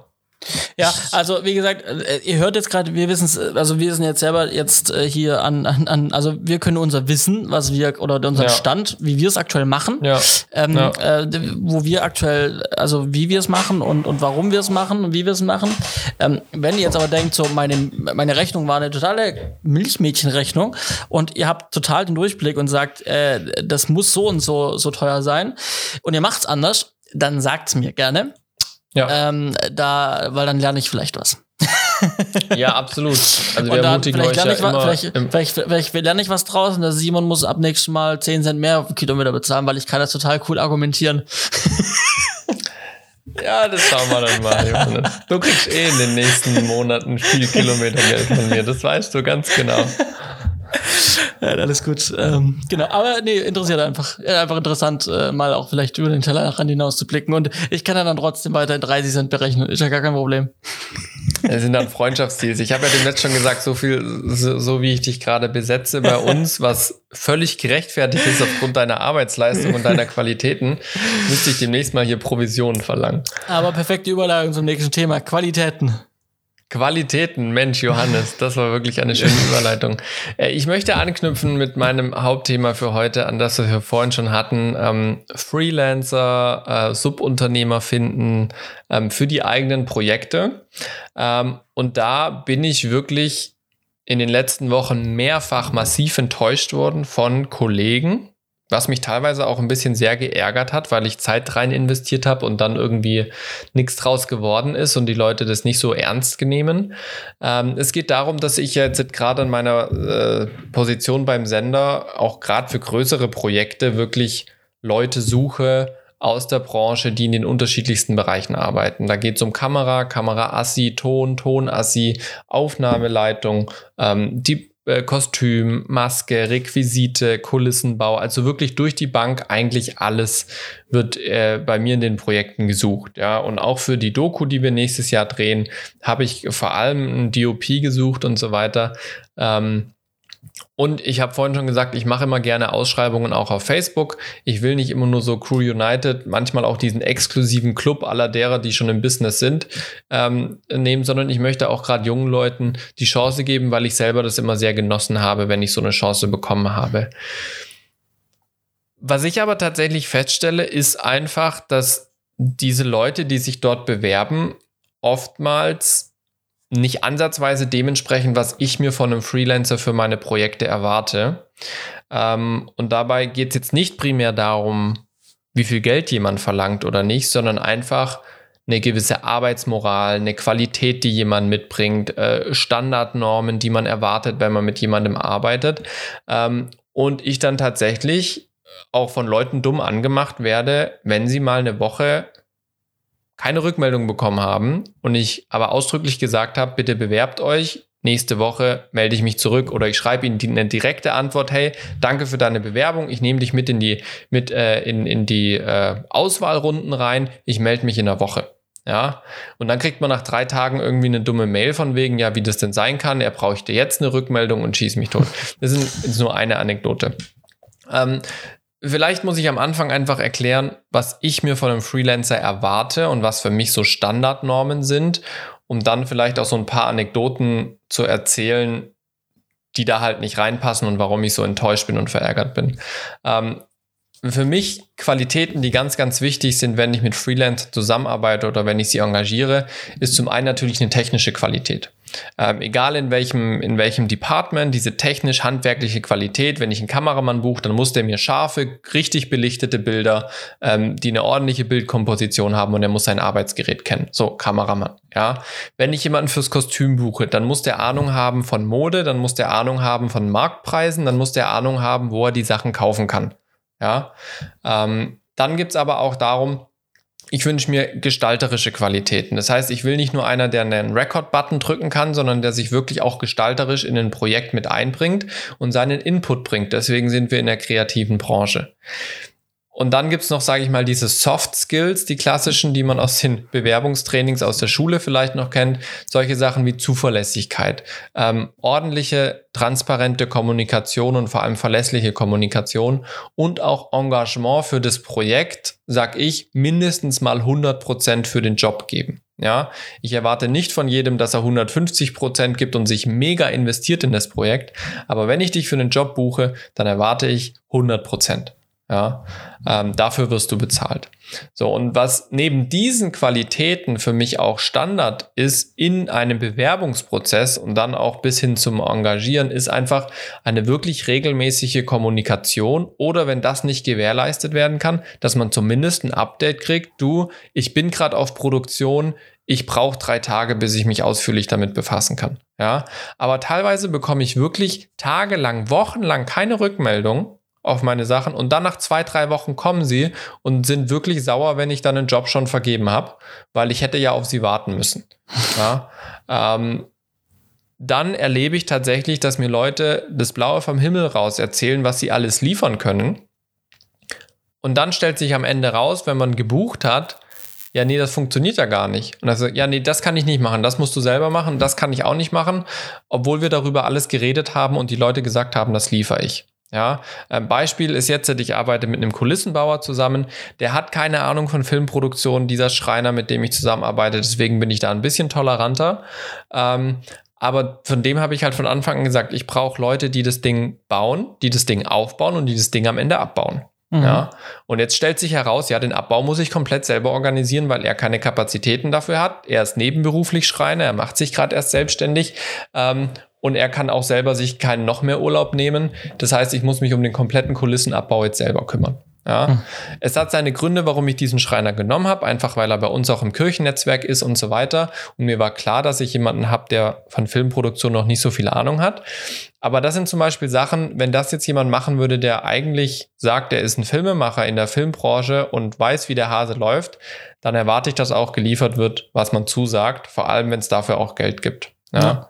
Speaker 1: Ja, also wie gesagt, äh, ihr hört jetzt gerade, wir wissen es, also wir sind jetzt selber jetzt äh, hier an, an, an, also wir können unser Wissen, was wir, oder unseren
Speaker 2: Ja.
Speaker 1: Stand, wie wir es aktuell machen,
Speaker 2: Ja.
Speaker 1: ähm,
Speaker 2: Ja.
Speaker 1: äh, wo wir aktuell, also wie wir es machen und, und warum wir es machen und wie wir es machen. Ähm, wenn ihr jetzt aber denkt, so meine, meine Rechnung war eine totale Milchmädchenrechnung und ihr habt total den Durchblick und sagt, äh, das muss so und so, so teuer sein und ihr macht's anders, dann sagt's mir gerne.
Speaker 2: Ja,
Speaker 1: Ähm, da, weil dann lerne ich vielleicht was.
Speaker 2: ja, absolut. Also wir
Speaker 1: Und dann vielleicht lerne ich, wa-
Speaker 2: immer
Speaker 1: vielleicht,
Speaker 2: im,
Speaker 1: vielleicht, vielleicht lerne ich was draus und der Simon muss ab nächstem Mal 10 Cent mehr Kilometer bezahlen, weil ich kann das total cool argumentieren.
Speaker 2: Ja, das schauen wir dann mal. Du kriegst eh in den nächsten Monaten viel Kilometergeld von mir, das weißt du ganz genau.
Speaker 1: Ja, alles gut. Ähm, genau, aber nee, interessiert einfach. Äh, Einfach interessant, äh, mal auch vielleicht über den Tellerrand hinaus zu blicken. Und ich kann ja dann trotzdem weiter 30 Cent berechnen. Ist ja gar kein Problem.
Speaker 2: Es sind dann Freundschaftsdeals. Ich habe ja dem letzten schon gesagt, so viel, so, so wie ich dich gerade besetze bei uns, was völlig gerechtfertigt ist aufgrund deiner Arbeitsleistung und deiner Qualitäten, müsste ich demnächst mal hier Provisionen verlangen.
Speaker 1: Aber perfekte Überleitung zum nächsten Thema. Qualitäten.
Speaker 2: Qualitäten, Mensch, Johannes, das war wirklich eine schöne Überleitung. Äh, Ich möchte anknüpfen mit meinem Hauptthema für heute, an das wir vorhin schon hatten. Ähm, Freelancer, äh, Subunternehmer finden ähm, für die eigenen Projekte. Ähm, und da bin ich wirklich in den letzten Wochen mehrfach massiv enttäuscht worden von Kollegen, was mich teilweise auch ein bisschen sehr geärgert hat, weil ich Zeit rein investiert habe und dann irgendwie nichts draus geworden ist und die Leute das nicht so ernst nehmen. Ähm, es geht darum, dass ich jetzt gerade in meiner äh, Position beim Sender auch gerade für größere Projekte wirklich Leute suche, aus der Branche, die in den unterschiedlichsten Bereichen arbeiten. Da geht es um Kamera, Kamera-Assi, Ton, Ton-Assi, Aufnahmeleitung, ähm, die äh, Kostüm, Maske, Requisite, Kulissenbau, also wirklich durch die Bank eigentlich alles wird äh, bei mir in den Projekten gesucht. Ja, und auch für die Doku, die wir nächstes Jahr drehen, habe ich vor allem ein DOP gesucht und so weiter. Ähm, und ich habe vorhin schon gesagt, ich mache immer gerne Ausschreibungen auch auf Facebook. Ich will nicht immer nur so Crew United, manchmal auch diesen exklusiven Club aller derer, die schon im Business sind, ähm, nehmen, sondern ich möchte auch gerade jungen Leuten die Chance geben, weil ich selber das immer sehr genossen habe, wenn ich so eine Chance bekommen habe. Was ich aber tatsächlich feststelle, ist einfach, dass diese Leute, die sich dort bewerben, oftmals nicht ansatzweise dementsprechend, was ich mir von einem Freelancer für meine Projekte erwarte. Ähm, und dabei geht es jetzt nicht primär darum, wie viel Geld jemand verlangt oder nicht, sondern einfach eine gewisse Arbeitsmoral, eine Qualität, die jemand mitbringt, äh, Standardnormen, die man erwartet, wenn man mit jemandem arbeitet. Ähm, und ich dann tatsächlich auch von Leuten dumm angemacht werde, wenn sie mal eine Woche keine Rückmeldung bekommen haben und ich aber ausdrücklich gesagt habe, bitte bewerbt euch, nächste Woche melde ich mich zurück oder ich schreibe ihnen eine direkte Antwort, hey, danke für deine Bewerbung, ich nehme dich mit in die, mit, äh, in, in die äh, Auswahlrunden rein, ich melde mich in der Woche. Ja, und dann kriegt man nach drei Tagen irgendwie eine dumme Mail von wegen, ja, wie das denn sein kann, er bräuchte jetzt eine Rückmeldung und schießt mich tot. Das ist nur eine Anekdote. Ähm, Vielleicht muss ich am Anfang einfach erklären, was ich mir von einem Freelancer erwarte und was für mich so Standardnormen sind, um dann vielleicht auch so ein paar Anekdoten zu erzählen, die da halt nicht reinpassen und warum ich so enttäuscht bin und verärgert bin. Ähm, für mich Qualitäten, die ganz, ganz wichtig sind, wenn ich mit Freelancer zusammenarbeite oder wenn ich sie engagiere, ist zum einen natürlich eine technische Qualität. Ähm, egal in welchem, in welchem Department, diese technisch-handwerkliche Qualität, wenn ich einen Kameramann buche, dann muss der mir scharfe, richtig belichtete Bilder, ähm, die eine ordentliche Bildkomposition haben und er muss sein Arbeitsgerät kennen. So, Kameramann, ja. Wenn ich jemanden fürs Kostüm buche, dann muss der Ahnung haben von Mode, dann muss der Ahnung haben von Marktpreisen, dann muss der Ahnung haben, wo er die Sachen kaufen kann. Ja. Ähm, dann es aber auch darum, ich wünsche mir gestalterische Qualitäten. Das heißt, ich will nicht nur einer, der einen Record-Button drücken kann, sondern der sich wirklich auch gestalterisch in ein Projekt mit einbringt und seinen Input bringt. Deswegen sind wir in der kreativen Branche. Und dann gibt's noch, sage ich mal, diese Soft Skills, die klassischen, die man aus den Bewerbungstrainings aus der Schule vielleicht noch kennt. Solche Sachen wie Zuverlässigkeit, ähm, ordentliche, transparente Kommunikation und vor allem verlässliche Kommunikation und auch Engagement für das Projekt, sag ich, mindestens mal 100 Prozent für den Job geben. Ja, ich erwarte nicht von jedem, dass er 150 Prozent gibt und sich mega investiert in das Projekt. Aber wenn ich dich für einen Job buche, dann erwarte ich 100 Prozent. Ja, ähm, dafür wirst du bezahlt. So, und was neben diesen Qualitäten für mich auch Standard ist in einem Bewerbungsprozess und dann auch bis hin zum Engagieren, ist einfach eine wirklich regelmäßige Kommunikation oder wenn das nicht gewährleistet werden kann, dass man zumindest ein Update kriegt. Du, ich bin gerade auf Produktion, ich brauche drei Tage, bis ich mich ausführlich damit befassen kann. Ja, aber teilweise bekomme ich wirklich tagelang, wochenlang keine Rückmeldung auf meine Sachen und dann nach zwei, drei Wochen kommen sie und sind wirklich sauer, wenn ich dann einen Job schon vergeben habe, weil ich hätte ja auf sie warten müssen. Ja, ähm, dann erlebe ich tatsächlich, dass mir Leute das Blaue vom Himmel raus erzählen, was sie alles liefern können. Und dann stellt sich am Ende raus, wenn man gebucht hat, ja, nee, das funktioniert ja gar nicht. Und also, ja, nee, das kann ich nicht machen, das musst du selber machen, das kann ich auch nicht machen, obwohl wir darüber alles geredet haben und die Leute gesagt haben, das liefere ich. Ja, ein Beispiel ist jetzt, ich arbeite mit einem Kulissenbauer zusammen, der hat keine Ahnung von Filmproduktion, dieser Schreiner, mit dem ich zusammenarbeite, deswegen bin ich da ein bisschen toleranter. Ähm, aber von dem habe ich halt von Anfang an gesagt, ich brauche Leute, die das Ding bauen, die das Ding aufbauen und die das Ding am Ende abbauen. Mhm. Ja. Und jetzt stellt sich heraus, ja, den Abbau muss ich komplett selber organisieren, weil er keine Kapazitäten dafür hat. Er ist nebenberuflich Schreiner, er macht sich gerade erst selbstständig. Ähm, und er kann auch selber sich keinen noch mehr Urlaub nehmen. Das heißt, ich muss mich um den kompletten Kulissenabbau jetzt selber kümmern. Ja. Hm. Es hat seine Gründe, warum ich diesen Schreiner genommen habe, einfach weil er bei uns auch im Kirchennetzwerk ist und so weiter. Und mir war klar, dass ich jemanden habe, der von Filmproduktion noch nicht so viel Ahnung hat. Aber das sind zum Beispiel Sachen, wenn das jetzt jemand machen würde, der eigentlich sagt, er ist ein Filmemacher in der Filmbranche und weiß, wie der Hase läuft, dann erwarte ich, dass auch geliefert wird, was man zusagt, vor allem wenn es dafür auch Geld gibt. Ja. ja.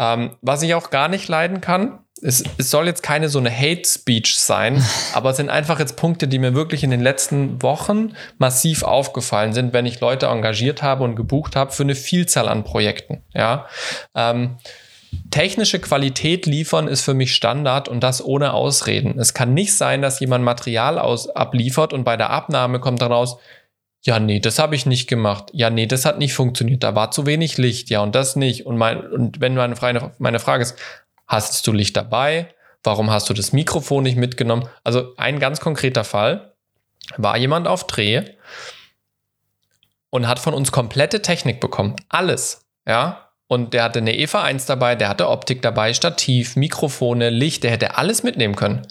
Speaker 2: Ähm, was ich auch gar nicht leiden kann, es, es soll jetzt keine so eine Hate Speech sein, aber es sind einfach jetzt Punkte, die mir wirklich in den letzten Wochen massiv aufgefallen sind, wenn ich Leute engagiert habe und gebucht habe für eine Vielzahl an Projekten. Ja. Ähm, Technische Qualität liefern ist für mich Standard und das ohne Ausreden. Es kann nicht sein, dass jemand Material aus, abliefert und bei der Abnahme kommt daraus, ja, nee, das habe ich nicht gemacht. Ja, nee, das hat nicht funktioniert. Da war zu wenig Licht. Ja, und das nicht. Und, mein, und wenn meine meine Frage ist, Hast du Licht dabei? Warum hast du das Mikrofon nicht mitgenommen? Also ein ganz konkreter Fall war jemand auf Dreh und hat von uns komplette Technik bekommen. Alles. Ja. Und der hatte eine EVA 1 dabei, der hatte Optik dabei, Stativ, Mikrofone, Licht, der hätte alles mitnehmen können.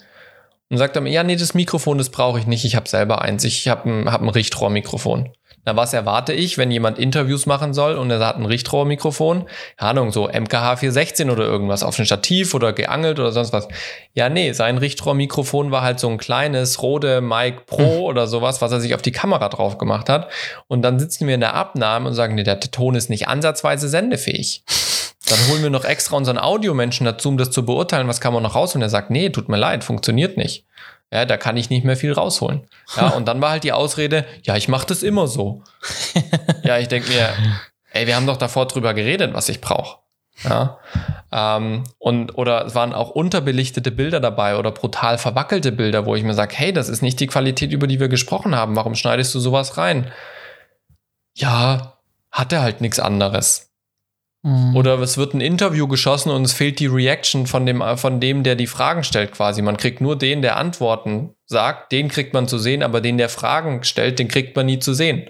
Speaker 2: Und sagt dann, ja, nee, das Mikrofon, das brauche ich nicht, ich habe selber eins, ich habe ein, hab ein Richtrohrmikrofon. Na, was erwarte ich, wenn jemand Interviews machen soll und er hat ein Richtrohrmikrofon? Ahnung, so MKH 416 oder irgendwas auf ein Stativ oder geangelt oder sonst was. Ja, nee, sein Richtrohrmikrofon war halt so ein kleines Rode Mic Pro hm. oder sowas, was er sich auf die Kamera drauf gemacht hat. Und dann sitzen wir in der Abnahme und sagen, nee, der Ton ist nicht ansatzweise sendefähig. Dann holen wir noch extra unseren Audiomenschen dazu, um das zu beurteilen, was kann man noch raus. Und er sagt, nee, tut mir leid, funktioniert nicht. Ja, da kann ich nicht mehr viel rausholen. Ja, und dann war halt die Ausrede, ja, ich mache das immer so. ja, ich denke mir, ey, wir haben doch davor drüber geredet, was ich brauche. Ja, ähm, und oder es waren auch unterbelichtete Bilder dabei oder brutal verwackelte Bilder, wo ich mir sage, hey, das ist nicht die Qualität, über die wir gesprochen haben. Warum schneidest du sowas rein? Ja, hatte halt nichts anderes. Mhm. Oder es wird ein Interview geschossen und es fehlt die Reaction von dem, von dem, der die Fragen stellt, quasi. Man kriegt nur den, der Antworten sagt, den kriegt man zu sehen, aber den, der Fragen stellt, den kriegt man nie zu sehen.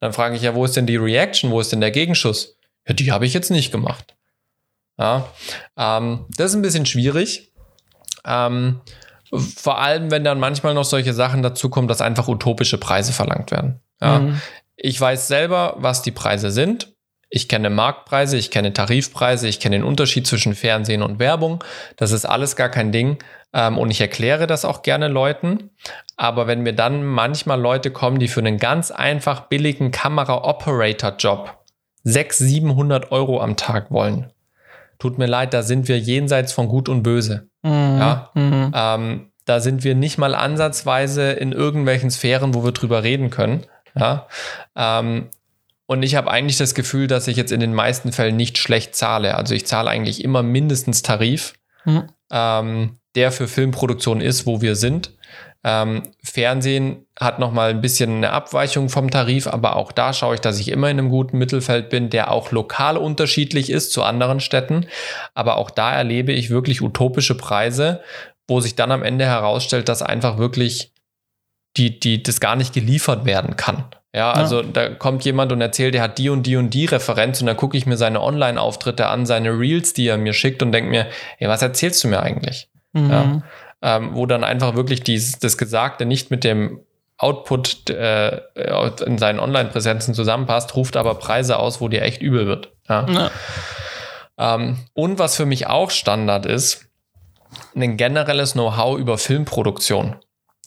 Speaker 2: Dann frage ich ja, wo ist denn die Reaction? Wo ist denn der Gegenschuss? Ja, die habe ich jetzt nicht gemacht. Ja, ähm, das ist ein bisschen schwierig. Ähm, vor allem, wenn dann manchmal noch solche Sachen dazu kommen, dass einfach utopische Preise verlangt werden. Ja. Mhm. Ich weiß selber, was die Preise sind. Ich kenne Marktpreise, ich kenne Tarifpreise, ich kenne den Unterschied zwischen Fernsehen und Werbung. Das ist alles gar kein Ding. Ähm, und ich erkläre das auch gerne Leuten. Aber wenn mir dann manchmal Leute kommen, die für einen ganz einfach billigen Kamera-Operator-Job 600, 700 Euro am Tag wollen, tut mir leid, da sind wir jenseits von Gut und Böse. Mhm. Ja? Mhm. Ähm, da sind wir nicht mal ansatzweise in irgendwelchen Sphären, wo wir drüber reden können. Ja? Ähm, und ich habe eigentlich das Gefühl, dass ich jetzt in den meisten Fällen nicht schlecht zahle. Also ich zahle eigentlich immer mindestens Tarif, mhm. ähm, der für Filmproduktion ist, wo wir sind. Ähm, Fernsehen hat nochmal ein bisschen eine Abweichung vom Tarif, aber auch da schaue ich, dass ich immer in einem guten Mittelfeld bin, der auch lokal unterschiedlich ist zu anderen Städten. Aber auch da erlebe ich wirklich utopische Preise, wo sich dann am Ende herausstellt, dass einfach wirklich die, die, das gar nicht geliefert werden kann. Ja, also ja. da kommt jemand und erzählt, er hat die und die und die Referenz und dann gucke ich mir seine Online-Auftritte an, seine Reels, die er mir schickt und denke mir, ey, was erzählst du mir eigentlich? Mhm. Ja, ähm, wo dann einfach wirklich dies, das Gesagte nicht mit dem Output äh, in seinen Online-Präsenzen zusammenpasst, ruft aber Preise aus, wo dir echt übel wird. Ja. ja. Ähm, und was für mich auch Standard ist, ein generelles Know-how über Filmproduktion.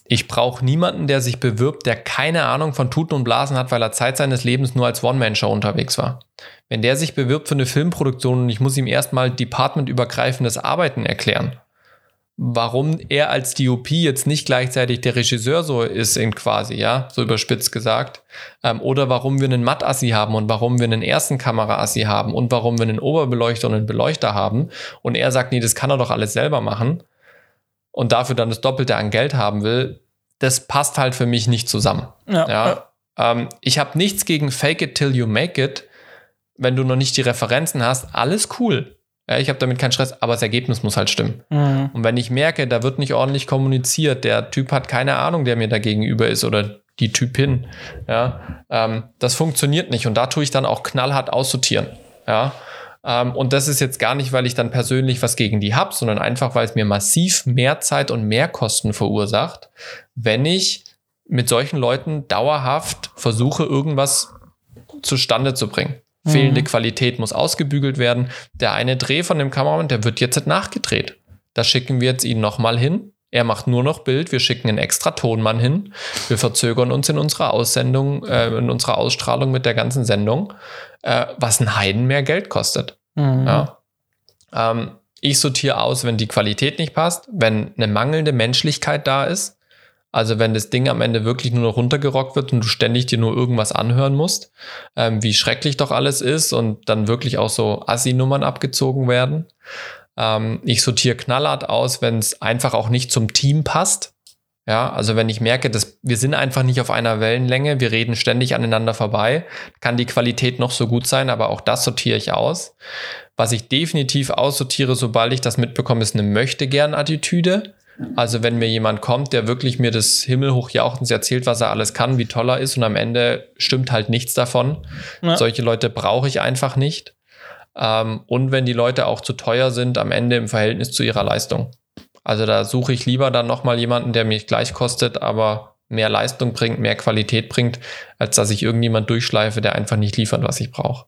Speaker 2: Ich brauche niemanden, der sich bewirbt, der keine Ahnung von Tuten und Blasen hat, weil er Zeit seines Lebens nur als One-Man-Show unterwegs war. Wenn der sich bewirbt für eine Filmproduktion und ich muss ihm erstmal departmentübergreifendes Arbeiten erklären, warum er als DOP jetzt nicht gleichzeitig der Regisseur so ist, in quasi, ja, so überspitzt gesagt, ähm, oder warum wir einen Matt-Assi haben und warum wir einen ersten Kamera-Assi haben und warum wir einen Oberbeleuchter und einen Beleuchter haben und er sagt, nee, das kann er doch alles selber machen und dafür dann das Doppelte an Geld haben will, das passt halt für mich nicht zusammen. Ja. ja? Ähm, ich habe nichts gegen Fake it till you make it. Wenn du noch nicht die Referenzen hast, alles cool. Ja, ich habe damit keinen Stress, aber das Ergebnis muss halt stimmen. Mhm. Und wenn ich merke, da wird nicht ordentlich kommuniziert, der Typ hat keine Ahnung, der mir da gegenüber ist oder die Typin, ja, ähm, das funktioniert nicht. Und da tue ich dann auch knallhart aussortieren. Ja, und das ist jetzt gar nicht, weil ich dann persönlich was gegen die habe, sondern einfach, weil es mir massiv mehr Zeit und mehr Kosten verursacht, wenn ich mit solchen Leuten dauerhaft versuche, irgendwas zustande zu bringen. Mhm. Fehlende Qualität muss ausgebügelt werden. Der eine Dreh von dem Kameramann, der wird jetzt nachgedreht. Da schicken wir jetzt ihn nochmal hin. Er macht nur noch Bild. Wir schicken einen extra Tonmann hin. Wir verzögern uns in unserer Aussendung, äh, in unserer Ausstrahlung mit der ganzen Sendung, äh, was ein Heiden mehr Geld kostet. Mhm. Ja. Ähm, ich sortiere aus, wenn die Qualität nicht passt, wenn eine mangelnde Menschlichkeit da ist. Also wenn das Ding am Ende wirklich nur noch runtergerockt wird und du ständig dir nur irgendwas anhören musst, ähm, wie schrecklich doch alles ist und dann wirklich auch so Assi-Nummern abgezogen werden. Ähm, ich sortiere knallhart aus, wenn es einfach auch nicht zum Team passt. Ja, also wenn ich merke, dass wir sind einfach nicht auf einer Wellenlänge, wir reden ständig aneinander vorbei, kann die Qualität noch so gut sein, aber auch das sortiere ich aus. Was ich definitiv aussortiere, sobald ich das mitbekomme, ist eine Möchte-Gern-Attitüde. Also wenn mir jemand kommt, der wirklich mir das Himmelhochjauchzens erzählt, was er alles kann, wie toll er ist und am Ende stimmt halt nichts davon. Ja. Solche Leute brauche ich einfach nicht. Ähm, und wenn die Leute auch zu teuer sind, am Ende im Verhältnis zu ihrer Leistung. Also da suche ich lieber dann nochmal jemanden, der mich gleich kostet, aber mehr Leistung bringt, mehr Qualität bringt, als dass ich irgendjemand durchschleife, der einfach nicht liefert, was ich brauche.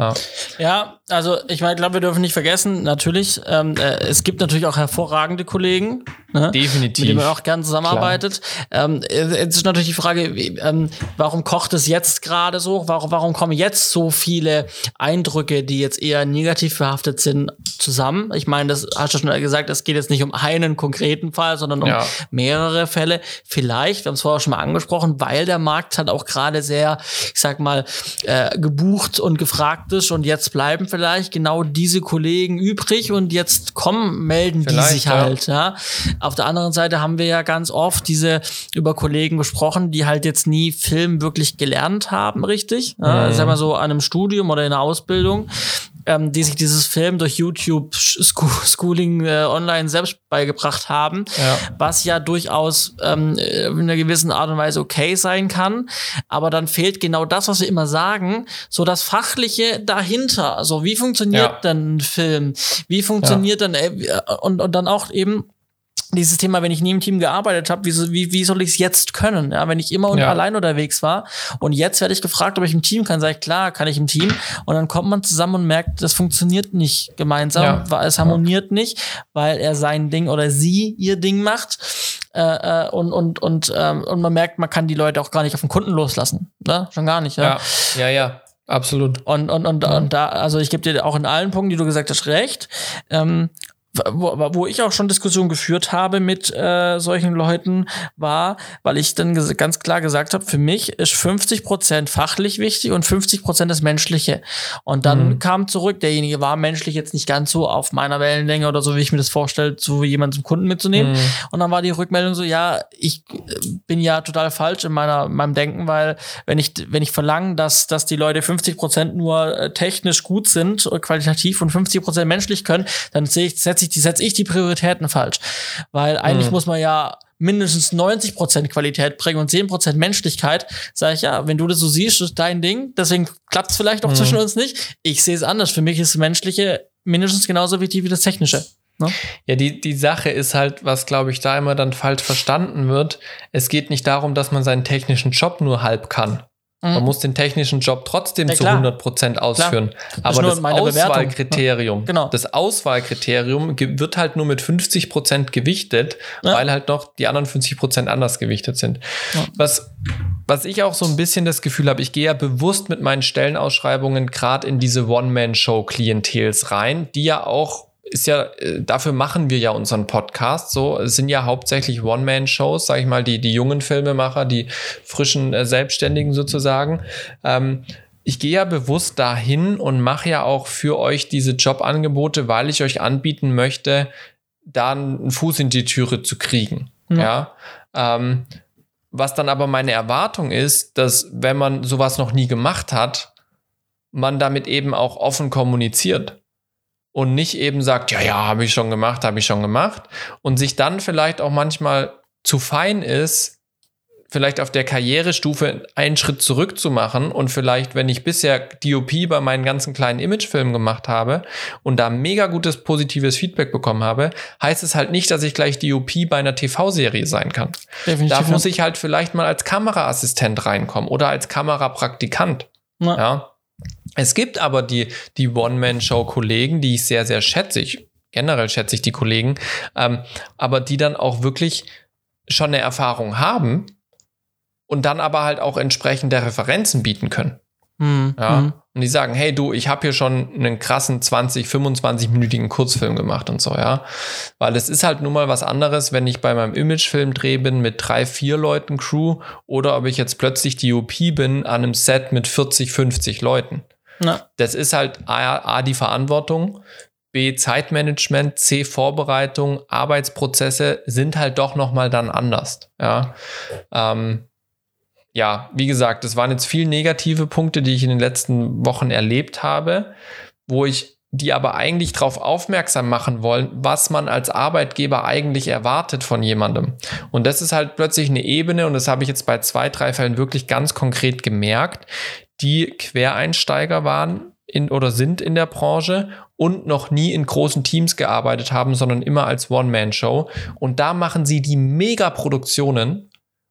Speaker 1: Ja. ja, also ich meine, glaube, wir dürfen nicht vergessen, natürlich, ähm, äh, es gibt natürlich auch hervorragende Kollegen,
Speaker 2: ne, Definitiv.
Speaker 1: mit denen man auch gern zusammenarbeitet. Ähm, jetzt ist natürlich die Frage, wie, ähm, warum kocht es jetzt gerade so? Warum, warum kommen jetzt so viele Eindrücke, die jetzt eher negativ behaftet sind, zusammen? Ich meine, das hast du schon gesagt, es geht jetzt nicht um einen konkreten Fall, sondern um ja. mehrere Fälle. Vielleicht, wir haben es vorher schon mal angesprochen, weil der Markt halt auch gerade sehr, ich sag mal, äh, gebucht und gefragt ist und jetzt bleiben vielleicht genau diese Kollegen übrig und jetzt kommen, melden vielleicht, die sich halt. Ja. ja. Auf der anderen Seite haben wir ja ganz oft diese über Kollegen gesprochen, die halt jetzt nie Film wirklich gelernt haben, richtig? Ja, mhm. Sag mal so an einem Studium oder in einer Ausbildung ähm, die sich dieses Film durch YouTube Schooling äh, online selbst beigebracht haben, ja. was ja durchaus ähm, in einer gewissen Art und Weise okay sein kann. Aber dann fehlt genau das, was wir immer sagen, so das Fachliche dahinter. Also wie funktioniert ja. denn ein Film? Wie funktioniert ja. dann äh, und, und dann auch eben dieses Thema, wenn ich nie im Team gearbeitet habe, wie, wie, wie soll ich es jetzt können? Ja, wenn ich immer ja. allein unterwegs war und jetzt werde ich gefragt, ob ich im Team kann, sage ich, klar, kann ich im Team. Und dann kommt man zusammen und merkt, das funktioniert nicht gemeinsam, ja. weil es harmoniert ja. nicht, weil er sein Ding oder sie ihr Ding macht. Äh, äh, und, und, und, ähm, und man merkt, man kann die Leute auch gar nicht auf den Kunden loslassen. Ne? Schon gar nicht.
Speaker 2: Ja, ja, ja. ja. Absolut.
Speaker 1: Und, und, und, und da, also ich gebe dir auch in allen Punkten, die du gesagt hast, recht. Ähm, wo, wo ich auch schon Diskussionen geführt habe mit äh, solchen Leuten, war, weil ich dann ganz klar gesagt habe, für mich ist 50 Prozent fachlich wichtig und 50 Prozent das Menschliche. Und dann mhm. kam zurück, derjenige war menschlich jetzt nicht ganz so auf meiner Wellenlänge oder so, wie ich mir das vorstelle, so jemanden zum Kunden mitzunehmen. Mhm. Und dann war die Rückmeldung so, ja, ich äh, bin ja total falsch in meiner meinem Denken, weil wenn ich wenn ich verlange, dass dass die Leute 50 Prozent nur äh, technisch gut sind, qualitativ und 50 Prozent menschlich können, dann sehe ich setze ich die setze ich die Prioritäten falsch, weil eigentlich mhm. muss man ja mindestens 90% Qualität bringen und 10% Menschlichkeit, sage ich ja, wenn du das so siehst, ist dein Ding, deswegen klappt es vielleicht auch mhm. zwischen uns nicht. Ich sehe es anders. Für mich ist das Menschliche mindestens genauso wichtig wie das Technische. Ne?
Speaker 2: Ja, die, die Sache ist halt, was glaube ich da immer dann falsch verstanden wird. Es geht nicht darum, dass man seinen technischen Job nur halb kann. Mhm. Man muss den technischen Job trotzdem ja, zu 100 Prozent ausführen. Klar. Aber das, das Auswahlkriterium, genau. das Auswahlkriterium wird halt nur mit 50 Prozent gewichtet, ja. weil halt noch die anderen 50 Prozent anders gewichtet sind. Ja. Was, was ich auch so ein bisschen das Gefühl habe, ich gehe ja bewusst mit meinen Stellenausschreibungen gerade in diese One-Man-Show-Klientels rein, die ja auch ist ja, äh, dafür machen wir ja unseren Podcast. So, es sind ja hauptsächlich One-Man-Shows, sag ich mal, die, die jungen Filmemacher, die frischen äh, Selbstständigen sozusagen. Ähm, ich gehe ja bewusst dahin und mache ja auch für euch diese Jobangebote, weil ich euch anbieten möchte, da einen Fuß in die Türe zu kriegen. Ja. ja? Ähm, was dann aber meine Erwartung ist, dass wenn man sowas noch nie gemacht hat, man damit eben auch offen kommuniziert und nicht eben sagt, ja, ja, habe ich schon gemacht, habe ich schon gemacht und sich dann vielleicht auch manchmal zu fein ist, vielleicht auf der Karrierestufe einen Schritt zurück zu machen und vielleicht, wenn ich bisher DOP bei meinen ganzen kleinen Imagefilmen gemacht habe und da mega gutes positives Feedback bekommen habe, heißt es halt nicht, dass ich gleich DOP bei einer TV-Serie sein kann.
Speaker 1: Definitiv,
Speaker 2: Da muss ich halt vielleicht mal als Kameraassistent reinkommen oder als Kamerapraktikant.
Speaker 1: Ja.
Speaker 2: Ja. Es gibt aber die, die One-Man-Show-Kollegen, die ich sehr, sehr schätze. Ich, generell schätze ich die Kollegen, ähm, aber die dann auch wirklich schon eine Erfahrung haben und dann aber halt auch entsprechende Referenzen bieten können.
Speaker 1: Mhm.
Speaker 2: Ja.
Speaker 1: Mhm.
Speaker 2: Und die sagen, hey du, ich habe hier schon einen krassen 20, 25-minütigen Kurzfilm gemacht und so, ja. Weil es ist halt nun mal was anderes, wenn ich bei meinem Imagefilm-Dreh bin mit drei, vier Leuten Crew oder ob ich jetzt plötzlich die OP bin an einem Set mit 40, 50 Leuten.
Speaker 1: Ja.
Speaker 2: Das ist halt A, A die Verantwortung, B Zeitmanagement, C Vorbereitung, Arbeitsprozesse sind halt doch noch mal dann anders. Ja, ähm, ja, wie gesagt, es waren jetzt viel negative Punkte, die ich in den letzten Wochen erlebt habe, wo ich die aber eigentlich darauf aufmerksam machen wollen, was man als Arbeitgeber eigentlich erwartet von jemandem. Und das ist halt plötzlich eine Ebene, und das habe ich jetzt bei zwei, drei Fällen wirklich ganz konkret gemerkt, die Quereinsteiger waren in, oder sind in der Branche und noch nie in großen Teams gearbeitet haben, sondern immer als One-Man-Show. Und da machen sie die Mega-Produktionen.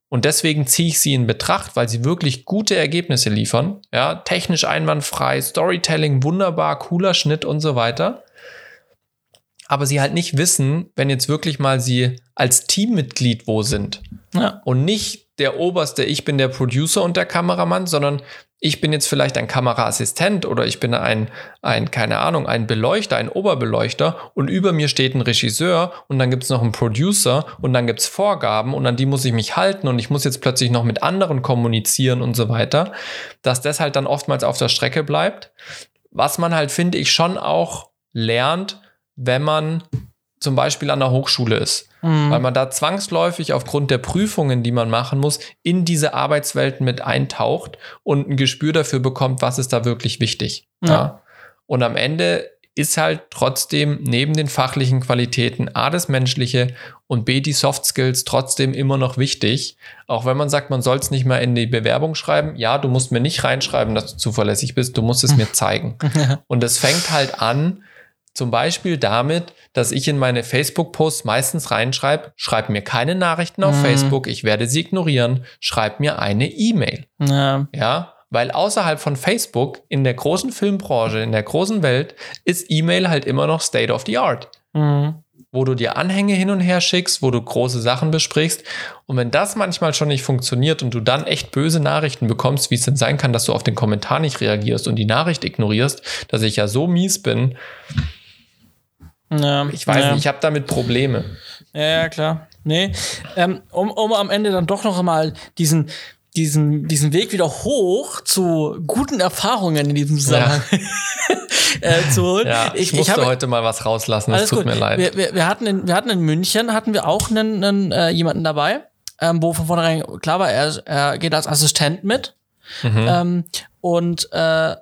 Speaker 2: Und deswegen ziehe ich sie in Betracht, weil sie wirklich gute Ergebnisse liefern. Ja, technisch einwandfrei, Storytelling wunderbar, cooler Schnitt und so weiter. Aber sie halt nicht wissen, wenn jetzt wirklich mal sie als Teammitglied wo sind
Speaker 1: Ja.
Speaker 2: und nicht der oberste, ich bin der Producer und der Kameramann, sondern ich bin jetzt vielleicht ein Kameraassistent oder ich bin ein, ein, keine Ahnung, ein Beleuchter, ein Oberbeleuchter und über mir steht ein Regisseur und dann gibt es noch einen Producer und dann gibt es Vorgaben und an die muss ich mich halten und ich muss jetzt plötzlich noch mit anderen kommunizieren und so weiter, dass das halt dann oftmals auf der Strecke bleibt. Was man halt, finde ich, schon auch lernt, wenn man zum Beispiel an der Hochschule ist
Speaker 1: Mhm.
Speaker 2: weil man da zwangsläufig aufgrund der Prüfungen, die man machen muss, in diese Arbeitswelten mit eintaucht und ein Gespür dafür bekommt, was ist da wirklich wichtig.
Speaker 1: Ja.
Speaker 2: Ja. Und am Ende ist halt trotzdem neben den fachlichen Qualitäten A das Menschliche und B die Soft Skills trotzdem immer noch wichtig. Auch wenn man sagt, man soll es nicht mal in die Bewerbung schreiben. Ja, du musst mir nicht reinschreiben, dass du zuverlässig bist. Du musst es mir zeigen. Und es fängt halt an, zum Beispiel damit, dass ich in meine Facebook-Posts meistens reinschreibe, schreib mir keine Nachrichten auf
Speaker 1: Mhm.
Speaker 2: Facebook, ich werde sie ignorieren, schreib mir eine E-Mail.
Speaker 1: ja.
Speaker 2: Ja, weil außerhalb von Facebook in der großen Filmbranche, in der großen Welt, ist E-Mail halt immer noch State of the Art.
Speaker 1: Mhm.
Speaker 2: Wo du dir Anhänge hin und her schickst, wo du große Sachen besprichst. Und wenn das manchmal schon nicht funktioniert und du dann echt böse Nachrichten bekommst, wie es denn sein kann, dass du auf den Kommentar nicht reagierst und die Nachricht ignorierst, dass ich ja so mies bin,
Speaker 1: Ja.
Speaker 2: ich weiß
Speaker 1: ja.
Speaker 2: nicht, ich habe damit Probleme.
Speaker 1: Ja, ja, klar. Nee, ähm, um, um am Ende dann doch noch mal diesen, diesen, diesen Weg wieder hoch zu guten Erfahrungen in diesem Zusammenhang äh, zu holen.
Speaker 2: Ja, ich,
Speaker 1: ich
Speaker 2: musste
Speaker 1: habe-
Speaker 2: heute mal was rauslassen, es tut
Speaker 1: gut.
Speaker 2: mir leid.
Speaker 1: Wir, wir, wir, hatten in, wir hatten in München, hatten wir auch einen, einen, äh, jemanden dabei, ähm, wo von vornherein klar war, er, er geht als Assistent mit.
Speaker 2: Mhm.
Speaker 1: Ähm, und äh,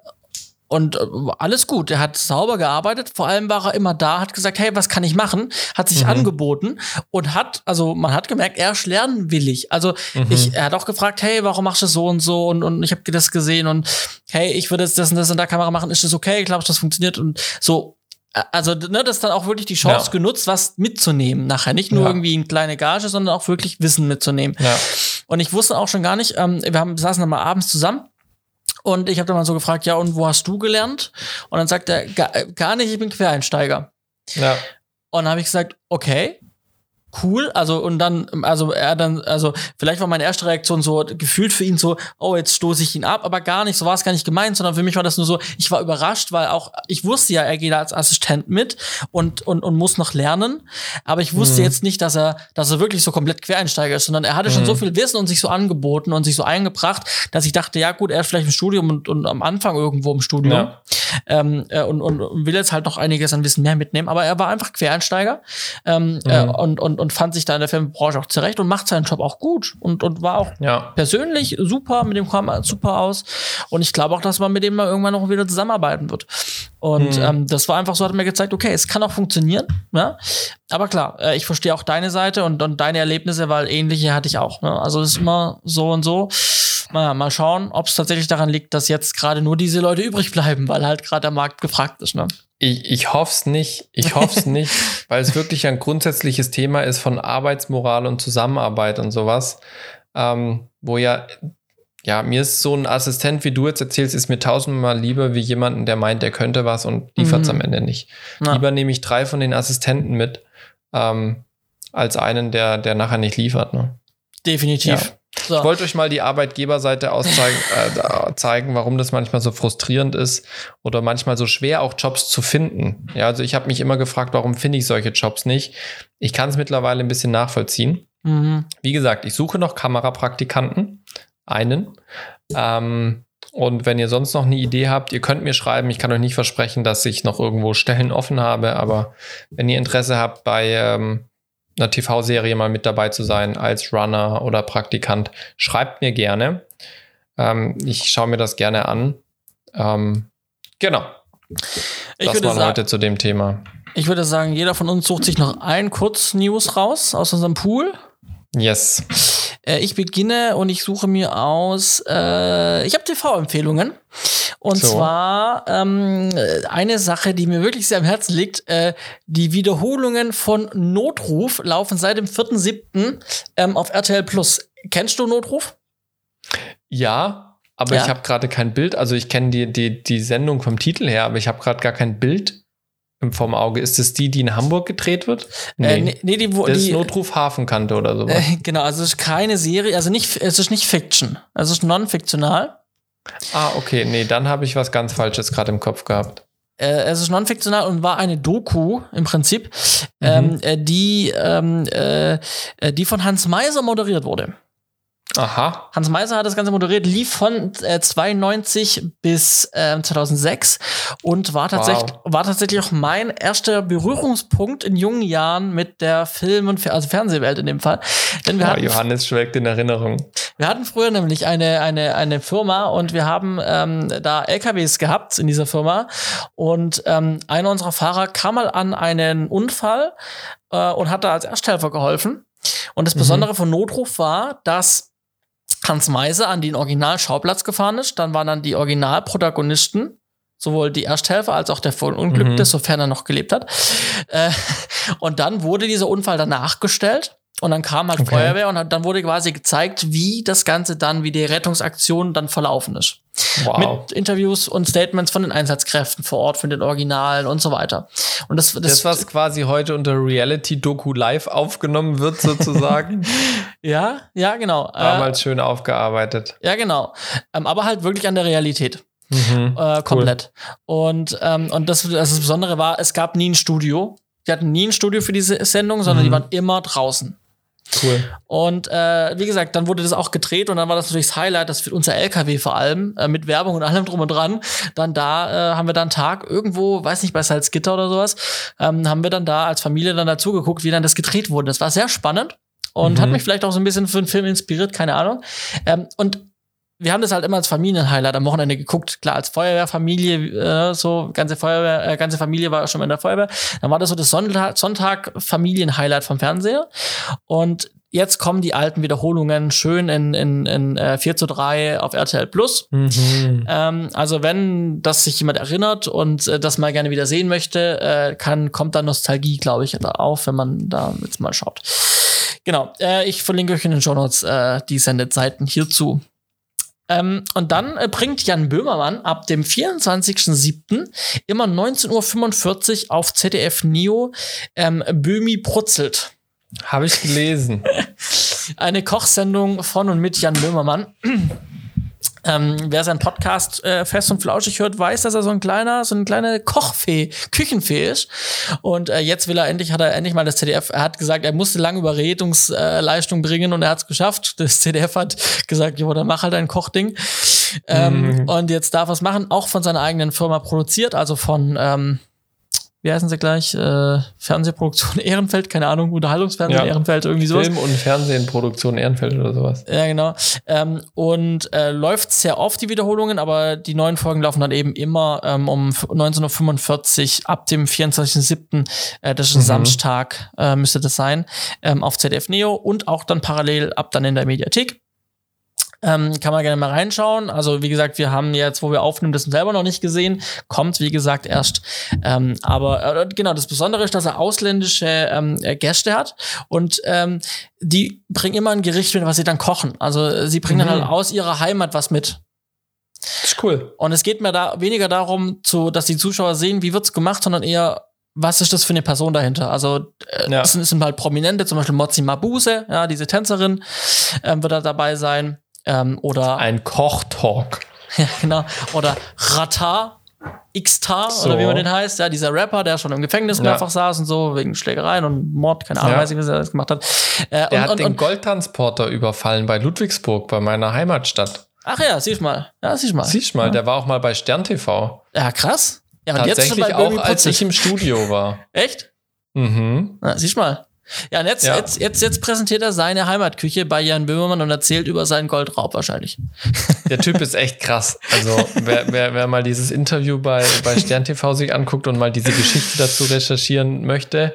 Speaker 1: und äh, alles gut. Er hat sauber gearbeitet. Vor allem war er immer da, hat gesagt, hey, was kann ich machen? Hat sich
Speaker 2: Mhm.
Speaker 1: angeboten und hat, also man hat gemerkt, er ist lernwillig. Also
Speaker 2: Mhm.
Speaker 1: ich, er hat auch gefragt, hey, warum machst du das so und so? Und, und ich habe das gesehen und hey, ich würde jetzt das und das in der Kamera machen. Ist das okay? Glaubst du, das funktioniert? Und so. Äh, Also, ne, das ist dann auch wirklich die Chance
Speaker 2: Ja.
Speaker 1: genutzt, was mitzunehmen nachher. Nicht nur
Speaker 2: Ja.
Speaker 1: irgendwie eine kleine Gage, sondern auch wirklich Wissen mitzunehmen.
Speaker 2: ja.
Speaker 1: Und ich wusste auch schon gar nicht, ähm, wir haben, saßen dann mal abends zusammen und ich habe dann mal so gefragt, ja, und wo hast du gelernt? Und dann sagt er, gar, äh, gar nicht, ich bin Quereinsteiger.
Speaker 2: ja.
Speaker 1: Und dann habe ich gesagt, okay, cool. Also, und dann, also er dann, also vielleicht war meine erste Reaktion so gefühlt für ihn so, oh, jetzt stoße ich ihn ab, aber gar nicht, so war es gar nicht gemeint, sondern für mich war das nur so, ich war überrascht, weil auch, ich wusste ja, er geht als Assistent mit und, und, und muss noch lernen, aber ich wusste
Speaker 2: Mhm.
Speaker 1: jetzt nicht, dass er, dass er wirklich so komplplett Quereinsteiger ist, sondern er hatte schon
Speaker 2: Mhm.
Speaker 1: so viel Wissen und sich so angeboten und sich so eingebracht, dass ich dachte, ja gut, er ist vielleicht im Studium und, und am Anfang irgendwo im Studium
Speaker 2: Ja.
Speaker 1: ähm, äh, und, und, und will jetzt halt noch einiges an Wissen mehr mitnehmen, aber er war einfach Quereinsteiger ähm, äh,
Speaker 2: Mhm.
Speaker 1: und, und und, und fand sich da in der Filmbranche auch zurecht und macht seinen Job auch gut und, und war auch
Speaker 2: Ja.
Speaker 1: persönlich super, mit dem kam er super aus. Und ich glaube auch, dass man mit dem mal irgendwann noch wieder zusammenarbeiten wird. Und
Speaker 2: Mhm.
Speaker 1: ähm, das war einfach so, hat mir gezeigt, okay, es kann auch funktionieren. Ja? Aber klar, äh, ich verstehe auch deine Seite und, und deine Erlebnisse, weil ähnliche hatte ich auch. Ne? Also es ist immer so und so. Naja, mal schauen, ob es tatsächlich daran liegt, dass jetzt gerade nur diese Leute übrig bleiben, weil halt gerade der Markt gefragt ist. Ne?
Speaker 2: Ich, ich hoffe es nicht. Ich hoffe es nicht, weil es wirklich ein grundsätzliches Thema ist von Arbeitsmoral und Zusammenarbeit und sowas. Ähm, wo ja, ja, mir ist so ein Assistent, wie du jetzt erzählst, ist mir tausendmal lieber wie jemanden, der meint, der könnte was und liefert es
Speaker 1: Mhm.
Speaker 2: am Ende nicht.
Speaker 1: Ja.
Speaker 2: Lieber nehme ich drei von den Assistenten mit, ähm, als einen, der, der nachher nicht liefert. Ne?
Speaker 1: Definitiv. So.
Speaker 2: Ich wollte euch mal die Arbeitgeberseite auszeigen, äh, zeigen, warum das manchmal so frustrierend ist oder manchmal so schwer auch Jobs zu finden. Ja, also ich habe mich immer gefragt, warum finde ich solche Jobs nicht? Ich kann es mittlerweile ein bisschen nachvollziehen.
Speaker 1: Mhm.
Speaker 2: Wie gesagt, ich suche noch Kamerapraktikanten, einen. Ähm, und wenn ihr sonst noch eine Idee habt, ihr könnt mir schreiben. Ich kann euch nicht versprechen, dass ich noch irgendwo Stellen offen habe, aber wenn ihr Interesse habt, bei ähm, einer TV-Serie mal mit dabei zu sein als Runner oder Praktikant, schreibt mir gerne. Ähm, ich schaue mir das gerne an. Ähm, genau,
Speaker 1: Ich
Speaker 2: das
Speaker 1: sagen,
Speaker 2: heute zu dem Thema.
Speaker 1: Ich würde sagen, jeder von uns sucht sich noch ein Kurz-News raus aus unserem Pool.
Speaker 2: Yes.
Speaker 1: Äh, ich beginne und ich suche mir aus. Äh, ich habe TV-Empfehlungen. Und
Speaker 2: So.
Speaker 1: zwar ähm, äh, eine Sache, die mir wirklich sehr am Herzen liegt. Äh, die Wiederholungen von Notruf laufen seit dem 4.7. Ähm, auf RTL Plus. Kennst du Notruf?
Speaker 2: Ja, aber
Speaker 1: Ja?
Speaker 2: ich habe gerade kein Bild. Also ich kenne die, die, die Sendung vom Titel her, aber ich habe gerade gar kein Bild im- vom Auge. Ist es die, die in Hamburg gedreht wird?
Speaker 1: Äh, nee, nee, die, wo,
Speaker 2: Das ist
Speaker 1: die,
Speaker 2: Notruf Hafenkante oder sowas.
Speaker 1: äh, genau, also es ist keine Serie, also nicht, es ist nicht Fiction, es ist non-fiktional.
Speaker 2: ah, okay. Nee, dann habe ich was ganz Falsches gerade im Kopf gehabt.
Speaker 1: Äh, es ist non-fiktional und war eine Doku im Prinzip, ähm, äh, die, ähm, äh, äh, die von Hans Meiser moderiert wurde.
Speaker 2: Aha.
Speaker 1: Hans Meiser hat das Ganze moderiert, lief von äh, 92 bis ähm, 2006 und war tatsächlich,
Speaker 2: Wow.
Speaker 1: war tatsächlich auch mein erster Berührungspunkt in jungen Jahren mit der Film- und Fer also Fernsehwelt in dem Fall. Denn wir,
Speaker 2: Ja,
Speaker 1: hatten,
Speaker 2: Johannes schwelgt in Erinnerung.
Speaker 1: wir hatten früher nämlich eine, eine, eine Firma und wir haben ähm, da LKWs gehabt in dieser Firma und ähm, einer unserer Fahrer kam mal an einen Unfall äh, und hat da als Ersthelfer geholfen. Und das
Speaker 2: Mhm.
Speaker 1: Besondere von Notruf war, dass Hans Meiser an den Originalschauplatz gefahren ist. Dann waren dann die Originalprotagonisten, sowohl die Ersthelfer als auch der Verunglückte,
Speaker 2: Mhm.
Speaker 1: sofern er noch gelebt hat. Äh, und dann wurde dieser Unfall danach gestellt. Und dann kam halt
Speaker 2: Okay.
Speaker 1: Feuerwehr und dann- dann wurde quasi gezeigt, wie das Ganze dann, wie die Rettungsaktion dann verlaufen ist.
Speaker 2: Wow.
Speaker 1: Mit Interviews und Statements von den Einsatzkräften vor Ort, von den Originalen und so weiter. Und das, das,
Speaker 2: das, was quasi heute unter Reality-Doku live aufgenommen wird, sozusagen,
Speaker 1: ja, ja, genau. Äh,
Speaker 2: damals schön aufgearbeitet.
Speaker 1: ja, genau. Ähm, aber halt wirklich an der Realität.
Speaker 2: Mhm.
Speaker 1: Äh, komplett. Und, ähm, und das, das Besondere war, es gab nie ein Studio. Die hatten nie ein Studio für diese Sendung, sondern
Speaker 2: Mhm.
Speaker 1: die waren immer draußen.
Speaker 2: Cool.
Speaker 1: Und äh, wie gesagt, dann wurde das auch gedreht und dann war das natürlich das Highlight, dass für unser LKW vor allem, äh, mit Werbung und allem drum und dran, dann da äh, haben wir dann einen Tag irgendwo, weiß nicht, bei Salzgitter oder sowas, ähm, haben wir dann da als Familie dann dazu geguckt, wie dann das gedreht wurde. Das war sehr spannend und
Speaker 2: Mhm.
Speaker 1: hat mich vielleicht auch so ein bisschen für den Film inspiriert, keine Ahnung. Ähm, und wir haben das halt immer als Familienhighlight am Wochenende geguckt. Klar, als Feuerwehrfamilie, äh, so ganze Feuerwehr, äh, ganze Familie war schon mal in der Feuerwehr. Dann war das so das Sonntag, Sonntag Familienhighlight vom Fernseher. Und jetzt kommen die alten Wiederholungen schön in, in, in äh, 4 zu 3 auf RTL Plus.
Speaker 2: Mhm.
Speaker 1: Ähm, also wenn das sich jemand erinnert und äh, das mal gerne wieder sehen möchte, äh, kann, kommt da Nostalgie, glaube ich, da auf, wenn man da jetzt mal schaut. Genau, äh, ich verlinke euch in den Show Notes äh, die Sendezeiten hierzu. Ähm, und dann äh, bringt Jan Böhmermann ab dem 24.07. immer 19.45 Uhr auf ZDF Neo ähm, Böhmi brutzelt.
Speaker 2: Habe ich gelesen.
Speaker 1: Eine Kochsendung von und mit Jan Böhmermann. Ähm, wer seinen Podcast äh, fest und flauschig hört, weiß, dass er so ein kleiner, so eine kleine Kochfee, Küchenfee ist. Und äh, jetzt will er endlich, hat er endlich mal das ZDF, er hat gesagt, er musste lange Überredungsleistung bringen und er hat es geschafft. Das ZDF hat gesagt, jo, dann mach halt ein Kochding. Ähm,
Speaker 2: Mhm.
Speaker 1: Und jetzt darf er es machen, auch von seiner eigenen Firma produziert, also von, ähm, wie heißen sie gleich? Äh, Fernsehproduktion Ehrenfeld, keine Ahnung, Unterhaltungsfernsehen
Speaker 2: Ja.
Speaker 1: Ehrenfeld, irgendwie sowas.
Speaker 2: Film und Fernsehenproduktion Ehrenfeld oder sowas.
Speaker 1: Ja, genau. Ähm, und äh, läuft sehr oft die Wiederholungen, aber die neuen Folgen laufen dann eben immer ähm, um f- 19.45 ab dem 24.07., äh, das ist ein
Speaker 2: Mhm.
Speaker 1: Samstag, äh, müsste das sein, ähm, auf ZDF Neo und auch dann parallel ab dann in der Mediathek. Ähm, kann man gerne mal reinschauen. Also, wie gesagt, wir haben jetzt, wo wir aufnehmen, das selber noch nicht gesehen. Kommt, wie gesagt, erst. Ähm, aber äh, genau, das Besondere ist, dass er ausländische ähm, äh, Gäste hat und ähm, die bringen immer ein Gericht mit, was sie dann kochen. Also, äh, sie bringen dann
Speaker 2: Mhm.
Speaker 1: halt aus ihrer Heimat was mit.
Speaker 2: Das ist cool.
Speaker 1: Und es geht mir da weniger darum, zu, dass die Zuschauer sehen, wie wird's gemacht, sondern eher, was ist das für eine Person dahinter? Also äh,
Speaker 2: Ja.
Speaker 1: es, sind, sind halt Prominente, zum Beispiel Mozi Mabuse, ja, diese Tänzerin ähm, wird da dabei sein. Ähm, oder
Speaker 2: Ein Kochtalk.
Speaker 1: ja, genau. Oder Rata, X-Tar,
Speaker 2: So.
Speaker 1: oder wie man den heißt, ja, dieser Rapper, der schon im Gefängnis
Speaker 2: Ja.
Speaker 1: mehrfach saß und so, wegen Schlägereien und Mord, keine Ahnung,
Speaker 2: Ja.
Speaker 1: weiß ich, was er das gemacht hat. Äh,
Speaker 2: Der
Speaker 1: und,
Speaker 2: hat
Speaker 1: und,
Speaker 2: den
Speaker 1: und,
Speaker 2: Goldtransporter überfallen bei Ludwigsburg, bei meiner Heimatstadt.
Speaker 1: ach ja, siehst mal. Ja, siehst mal.
Speaker 2: Siehst mal, der war auch mal bei Stern TV.
Speaker 1: ja, krass. Ja, und jetzt schon
Speaker 2: Tatsächlich
Speaker 1: bei
Speaker 2: auch, als ich im Studio war.
Speaker 1: Echt?
Speaker 2: Mhm.
Speaker 1: Na, siehst mal. Ja, und jetzt,
Speaker 2: Ja.
Speaker 1: Jetzt, jetzt, jetzt präsentiert er seine Heimatküche bei Jan Böhmermann und erzählt über seinen Goldraub wahrscheinlich.
Speaker 2: Der Typ ist echt krass. Also, wer, wer, wer mal dieses Interview bei, bei Stern TV sich anguckt und mal diese Geschichte dazu recherchieren möchte,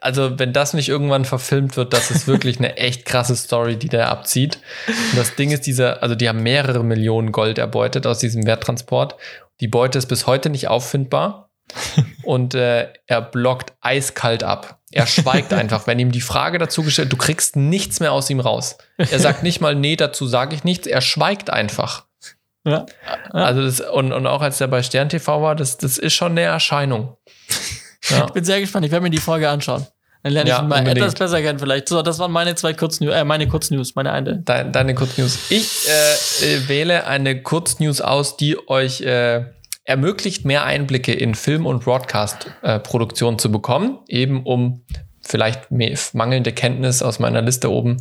Speaker 2: also, wenn das nicht irgendwann verfilmt wird, das ist wirklich eine echt krasse Story, die der abzieht. Und das Ding ist, dieser, also die haben mehrere Millionen Gold erbeutet aus diesem Werttransport. Die Beute ist bis heute nicht auffindbar. Und äh, er blockt eiskalt ab. Er schweigt einfach. Wenn ihm die Frage dazu gestellt, du kriegst nichts mehr aus ihm raus. Er sagt nicht mal, nee, dazu sage ich nichts. Er schweigt einfach.
Speaker 1: Ja. Ja.
Speaker 2: Also das, und, und auch als er bei Stern TV war, das, das ist schon eine Erscheinung. Ja.
Speaker 1: Ich bin sehr gespannt, ich werde mir die Folge anschauen. Dann lerne ich ihn mal
Speaker 2: unbedingt.
Speaker 1: etwas besser kennen vielleicht. So, das waren meine zwei Kurznews, äh, meine Kurznews, meine eine.
Speaker 2: Deine, deine Kurznews. Ich äh, äh, wähle eine Kurznews aus, die euch äh, ermöglicht, mehr Einblicke in Film- und Broadcast-Produktion zu bekommen, eben um vielleicht mangelnde Kenntnis aus meiner Liste oben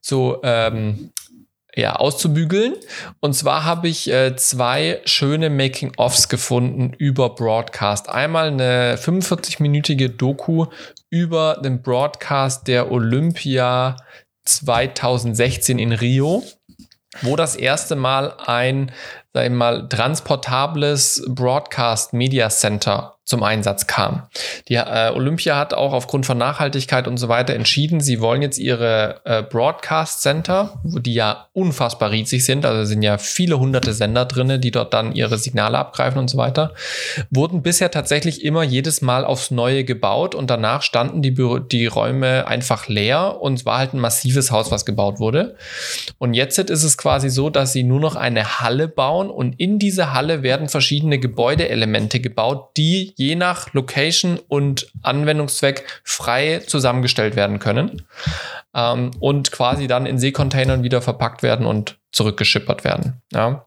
Speaker 2: zu ähm, ja, auszubügeln. Und zwar habe ich äh, zwei schöne Making-ofs gefunden über Broadcast. Einmal eine 45-minütige Doku über den Broadcast der Olympia 2016 in Rio, wo das erste Mal ein, sag ich mal, transportables Broadcast Media Center zum Einsatz kam. Die äh, Olympia hat auch aufgrund von Nachhaltigkeit und so weiter entschieden, sie wollen jetzt ihre äh, Broadcast Center, die ja unfassbar riesig sind, also sind ja viele hunderte Sender drinne, die dort dann ihre Signale abgreifen und so weiter, wurden bisher tatsächlich immer jedes Mal aufs Neue gebaut und danach standen die, Büro die Räume einfach leer und es war halt ein massives Haus, was gebaut wurde. Und jetzt ist es quasi so, dass sie nur noch eine Halle bauen und in diese Halle werden verschiedene Gebäudeelemente gebaut, die je nach Location und Anwendungszweck frei zusammengestellt werden können ähm, und quasi dann in Seekontainern wieder verpackt werden und zurückgeschippert werden. Ja.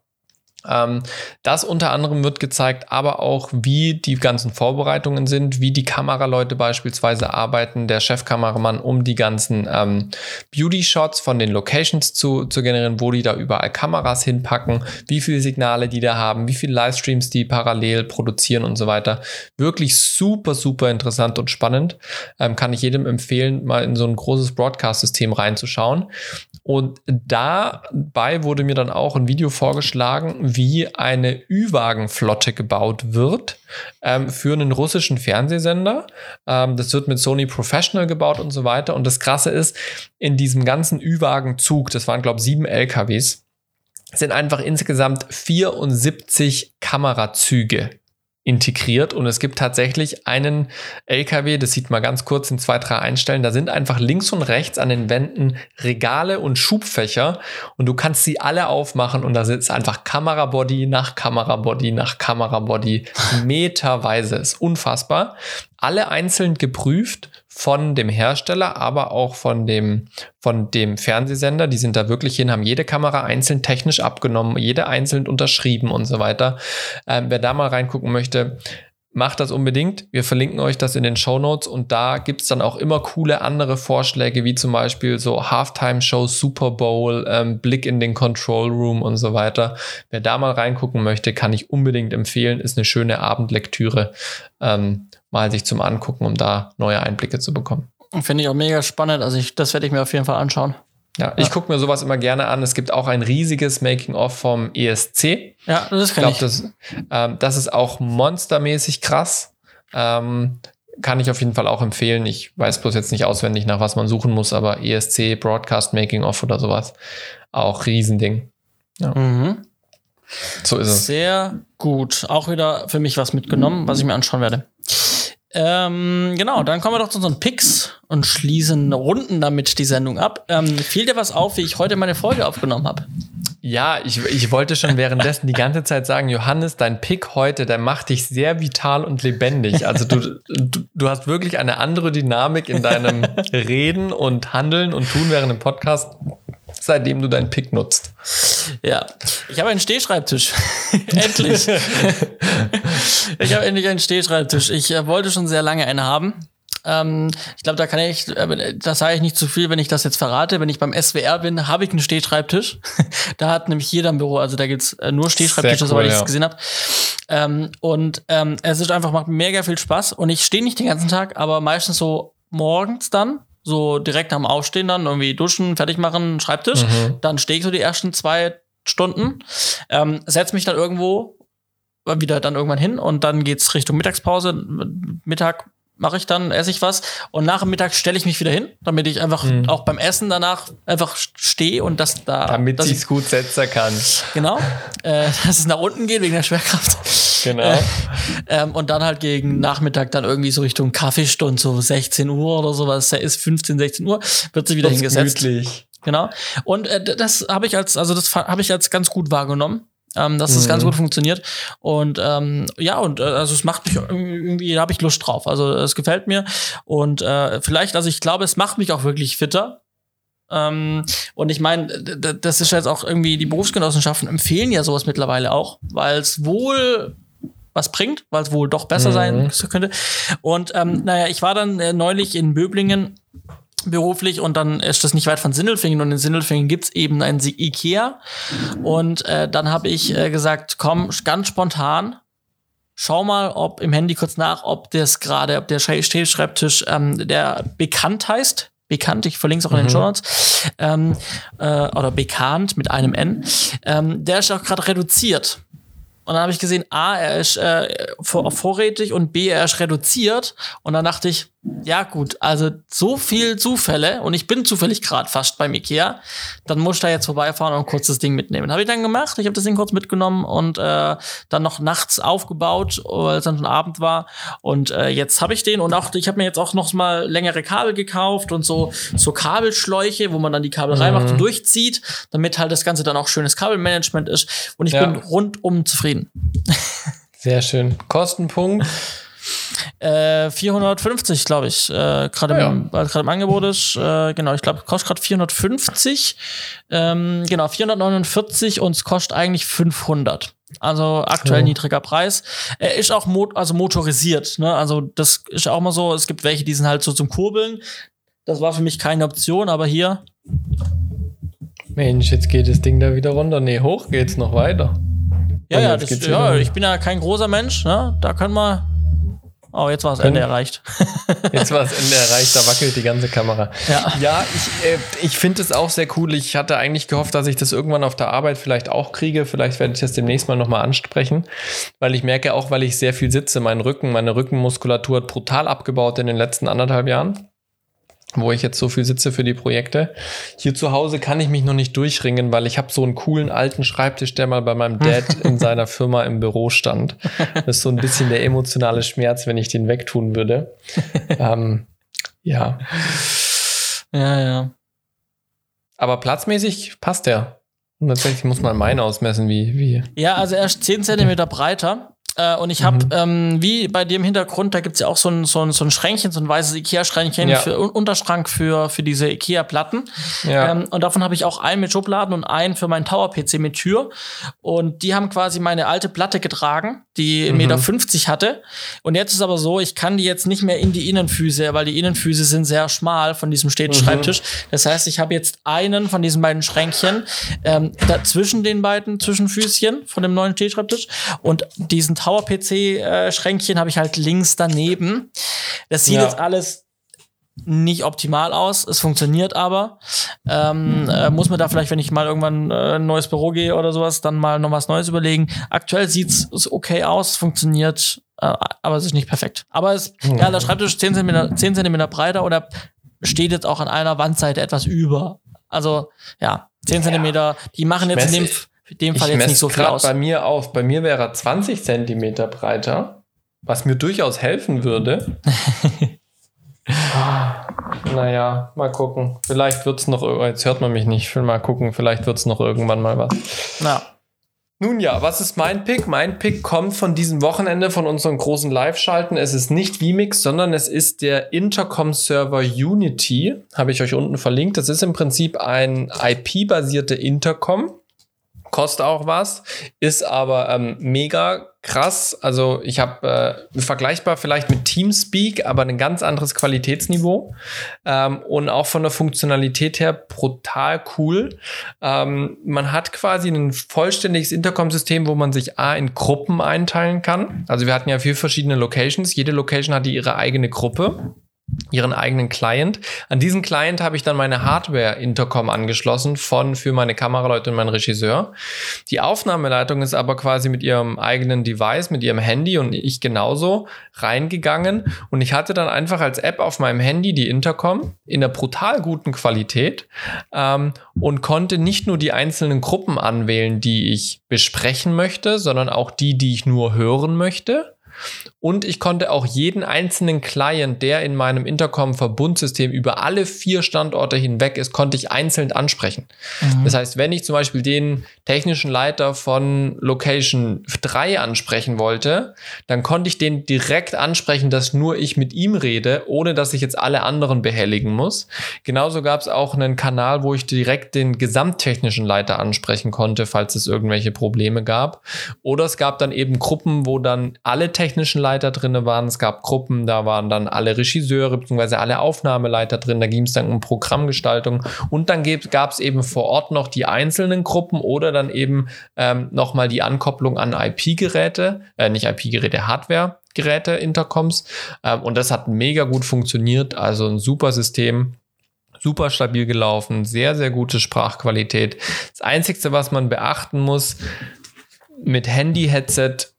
Speaker 2: Ähm, das unter anderem wird gezeigt, aber auch, wie die ganzen Vorbereitungen sind, wie die Kameraleute beispielsweise arbeiten, der Chefkameramann, um die ganzen ähm, Beauty-Shots von den Locations zu, zu generieren, wo die da überall Kameras hinpacken, wie viele Signale die da haben, wie viele Livestreams die parallel produzieren und so weiter. Wirklich super, super interessant und spannend. Ähm, kann ich jedem empfehlen, mal in so ein großes Broadcast-System reinzuschauen. Und dabei wurde mir dann auch ein Video vorgeschlagen, wie eine Ü-Wagen-Flotte gebaut wird ähm, für einen russischen Fernsehsender. Ähm, das wird mit Sony Professional gebaut und so weiter. Und das Krasse ist, in diesem ganzen Ü-Wagen-Zug, das waren, glaube ich, sieben LKWs, sind einfach insgesamt 74 Kamerazüge integriert. Und es gibt tatsächlich einen LKW, das sieht man ganz kurz in zwei, drei Einstellen, da sind einfach links und rechts an den Wänden Regale und Schubfächer. Und du kannst sie alle aufmachen und da sitzt einfach Kamerabody nach Kamerabody nach Kamerabody. Meterweise, ist unfassbar. Alle einzeln geprüft von dem Hersteller, aber auch von dem, von dem Fernsehsender. Die sind da wirklich hin, haben jede Kamera einzeln technisch abgenommen, jede einzeln unterschrieben und so weiter. Ähm, wer da mal reingucken möchte, macht das unbedingt. Wir verlinken euch das in den Show Notes und da gibt es dann auch immer coole andere Vorschläge, wie zum Beispiel so Halftime-Shows, Super Bowl, ähm, Blick in den Control Room und so weiter. Wer da mal reingucken möchte, kann ich unbedingt empfehlen. Ist eine schöne Abendlektüre, ähm, mal sich zum Angucken, um da neue Einblicke zu bekommen.
Speaker 1: Finde ich auch mega spannend. Also ich, das werde ich mir auf jeden Fall anschauen.
Speaker 2: Ja, ich gucke mir sowas immer gerne an. Es gibt auch ein riesiges Making-of vom ESC.
Speaker 1: Ja, das kann ich. Glaub, ich.
Speaker 2: Das, ähm, das ist auch monstermäßig krass. Ähm, kann ich auf jeden Fall auch empfehlen. Ich weiß bloß jetzt nicht auswendig, nach was man suchen muss, aber ESC, Broadcast Making-of oder sowas. Auch Riesending. Ja. Mhm.
Speaker 1: So ist es. Sehr gut. Auch wieder für mich was mitgenommen, was ich mir anschauen werde. Ähm, genau, dann kommen wir doch zu unseren Picks und schließen Runden damit die Sendung ab. Ähm, fiel dir was auf, wie ich heute meine Folge aufgenommen habe?
Speaker 2: Ja, ich, ich wollte schon währenddessen die ganze Zeit sagen, Johannes, dein Pick heute, der macht dich sehr vital und lebendig. Also du, du, du hast wirklich eine andere Dynamik in deinem Reden und Handeln und Tun während dem Podcast seitdem du deinen Pick nutzt.
Speaker 1: Ja, ich habe einen Stehschreibtisch. endlich. ich habe endlich einen Stehschreibtisch. Ich äh, wollte schon sehr lange einen haben. Ähm, ich glaube, da kann ich, äh, das sage ich nicht zu viel, wenn ich das jetzt verrate. Wenn ich beim SWR bin, habe ich einen Stehschreibtisch. da hat nämlich jeder ein Büro, also da gibt's äh, nur Stehschreibtische, cool, soweit ich es gesehen habe. Ähm, und ähm, es ist einfach, macht mega viel Spaß. Und ich stehe nicht den ganzen Tag, aber meistens so morgens dann so direkt am Aufstehen dann irgendwie duschen, fertig machen, Schreibtisch. Mhm. Dann stehe ich so die ersten zwei Stunden, ähm, setze mich dann irgendwo wieder dann irgendwann hin und dann geht's Richtung Mittagspause. Mittag mache ich dann, esse ich was und nach dem Mittag stelle ich mich wieder hin, damit ich einfach mhm. auch beim Essen danach einfach stehe und das da.
Speaker 2: Damit
Speaker 1: ich
Speaker 2: es gut setzen kann.
Speaker 1: Genau. Äh, dass es nach unten geht wegen der Schwerkraft.
Speaker 2: Genau. Äh,
Speaker 1: ähm, und dann halt gegen Nachmittag dann irgendwie so Richtung Kaffeestunde, so 16 Uhr oder sowas. Ist 15, 16 Uhr, wird sie wieder das hingesetzt. Gemütlich. Genau. Und äh, das habe ich als, also das habe ich als ganz gut wahrgenommen. Ähm, dass mhm. das ganz mhm. gut funktioniert. Und ähm, ja, und äh, also es macht mich irgendwie, da habe ich Lust drauf. Also es gefällt mir. Und äh, vielleicht, also ich glaube, es macht mich auch wirklich fitter. Ähm, und ich meine, das ist jetzt auch irgendwie, die Berufsgenossenschaften empfehlen ja sowas mittlerweile auch, weil es wohl was bringt, weil es wohl doch besser mhm. sein könnte. Und ähm, naja, ich war dann äh, neulich in Böblingen beruflich und dann ist das nicht weit von Sindelfingen und in Sindelfingen gibt's eben ein Ikea und äh, dann habe ich äh, gesagt, komm, ganz spontan, schau mal, ob im Handy kurz nach, ob das gerade, ob der Stehschreibtisch, ähm, der bekannt heißt, bekannt, ich verlinke es auch in den mhm. Show Notes, ähm, äh, oder bekannt mit einem N, ähm, der ist auch gerade reduziert. Und dann habe ich gesehen, A, er ist äh, vor, vorrätig und B, er ist reduziert. Und dann dachte ich, ja gut, also so viel Zufälle und ich bin zufällig gerade fast beim Ikea, dann muss ich da jetzt vorbeifahren und kurz das Ding mitnehmen. Habe ich dann gemacht, ich habe das Ding kurz mitgenommen und äh, dann noch nachts aufgebaut, weil es dann schon Abend war und äh, jetzt habe ich den und auch ich habe mir jetzt auch noch mal längere Kabel gekauft und so so Kabelschläuche, wo man dann die Kabel mhm. reinmacht und durchzieht, damit halt das ganze dann auch schönes Kabelmanagement ist und ich ja. bin rundum zufrieden.
Speaker 2: Sehr schön. Kostenpunkt
Speaker 1: äh, 450, glaube ich, äh, gerade ja, im, ja. im Angebot ist. Äh, genau, ich glaube, kostet gerade 450. Ähm, genau, 449 und es kostet eigentlich 500. Also aktuell so. niedriger Preis. Er ist auch mo also motorisiert. Ne? Also das ist auch mal so. Es gibt welche, die sind halt so zum Kurbeln. Das war für mich keine Option, aber hier.
Speaker 2: Mensch, jetzt geht das Ding da wieder runter. Nee, hoch geht's noch weiter.
Speaker 1: Ja, ja, das, ja ich bin ja kein großer Mensch. Ne? Da können wir Oh, jetzt war das Ende erreicht.
Speaker 2: jetzt war das Ende erreicht, da wackelt die ganze Kamera. Ja, ja ich, äh, ich finde es auch sehr cool. Ich hatte eigentlich gehofft, dass ich das irgendwann auf der Arbeit vielleicht auch kriege. Vielleicht werde ich das demnächst mal nochmal ansprechen, weil ich merke auch, weil ich sehr viel sitze, mein Rücken, meine Rückenmuskulatur hat brutal abgebaut in den letzten anderthalb Jahren wo ich jetzt so viel sitze für die Projekte. Hier zu Hause kann ich mich noch nicht durchringen, weil ich habe so einen coolen alten Schreibtisch, der mal bei meinem Dad in seiner Firma im Büro stand. Das ist so ein bisschen der emotionale Schmerz, wenn ich den wegtun würde. ähm, ja.
Speaker 1: Ja, ja.
Speaker 2: Aber platzmäßig passt der. Und tatsächlich muss man meinen ausmessen, wie, wie.
Speaker 1: Ja, also er ist 10 Zentimeter breiter Äh, und ich habe, ähm, wie bei dem Hintergrund, da gibt's ja auch so ein, so ein, so ein Schränkchen, so ein weißes Ikea-Schränkchen
Speaker 2: Ja.
Speaker 1: für Un- Unterschrank für, für diese Ikea-Platten.
Speaker 2: Ja.
Speaker 1: Ähm, und davon habe ich auch einen mit Schubladen und einen für meinen Tower-PC mit Tür. Und die haben quasi meine alte Platte getragen, die 1,50 Meter hatte. Und jetzt ist aber so, ich kann die jetzt nicht mehr in die Innenfüße, weil die Innenfüße sind sehr schmal von diesem steten Schreibtisch. Das heißt, ich habe jetzt einen von diesen beiden Schränkchen ähm, dazwischen den beiden Zwischenfüßchen von dem neuen Stehschreibtisch und diesen Tower-PC-Schränkchen habe ich halt links daneben. Das sieht
Speaker 2: Ja.
Speaker 1: jetzt alles nicht optimal aus. Es funktioniert aber. Ähm, äh, muss man da vielleicht, wenn ich mal irgendwann äh, ein neues Büro gehe oder sowas, dann mal noch was Neues überlegen. Aktuell sieht's es okay aus, funktioniert, äh, aber es ist nicht perfekt. Aber es, ja, der Schreibtisch ist 10 cm, 10 cm breiter oder steht jetzt auch an einer Wandseite etwas über. Also, ja, 10 Zentimeter, die machen jetzt in dem, in dem Fall
Speaker 2: ich
Speaker 1: jetzt
Speaker 2: messe
Speaker 1: nicht so viel aus.
Speaker 2: bei mir auf. Bei mir wäre er 20 Zentimeter breiter, was mir durchaus helfen würde. naja, mal gucken. Vielleicht wird es noch, jetzt hört man mich nicht, ich will mal gucken, vielleicht wird es noch irgendwann mal was.
Speaker 1: Ja.
Speaker 2: Nun ja, was ist mein Pick? Mein Pick kommt von diesem Wochenende von unseren großen Live-Schalten. Es ist nicht vMix, sondern es ist der Intercom-Server Unity. Habe ich euch unten verlinkt. Das ist im Prinzip ein IP-basierte Intercom. Kostet auch was, ist aber ähm, mega krass. Also ich habe äh, vergleichbar vielleicht mit Teamspeak, aber ein ganz anderes Qualitätsniveau ähm, und auch von der Funktionalität her brutal cool. Ähm, man hat quasi ein vollständiges Intercom-System, wo man sich A in Gruppen einteilen kann. Also wir hatten ja vier verschiedene Locations. Jede Location hatte ihre eigene Gruppe ihren eigenen Client. An diesen Client habe ich dann meine Hardware-Intercom angeschlossen von für meine Kameraleute und meinen Regisseur. Die Aufnahmeleitung ist aber quasi mit ihrem eigenen Device, mit ihrem Handy und ich genauso reingegangen und ich hatte dann einfach als App auf meinem Handy die Intercom in einer brutal guten Qualität ähm, und konnte nicht nur die einzelnen Gruppen anwählen, die ich besprechen möchte, sondern auch die, die ich nur hören möchte. Und ich konnte auch jeden einzelnen Client, der in meinem Intercom-Verbundsystem über alle vier Standorte hinweg ist, konnte ich einzeln ansprechen. Das heißt, wenn ich zum Beispiel den technischen Leiter von Location 3 ansprechen wollte, dann konnte ich den direkt ansprechen, dass nur ich mit ihm rede, ohne dass ich jetzt alle anderen behelligen muss. Genauso gab es auch einen Kanal, wo ich direkt den gesamttechnischen Leiter ansprechen konnte, falls es irgendwelche Probleme gab. Oder es gab dann eben Gruppen, wo dann alle technischen Leiter drin waren. Es gab Gruppen, da waren dann alle Regisseure bzw. alle Aufnahmeleiter drin. Da ging es dann um Programmgestaltung. Und dann gab es eben vor Ort noch die einzelnen Gruppen oder dann eben ähm, nochmal die Ankopplung an IP-Geräte, äh, nicht IP-Geräte, Hardware-Geräte, Intercoms. Ähm, und das hat mega gut funktioniert. Also ein super System super stabil gelaufen, sehr, sehr gute Sprachqualität. Das Einzige, was man beachten muss, mit Handy-Headset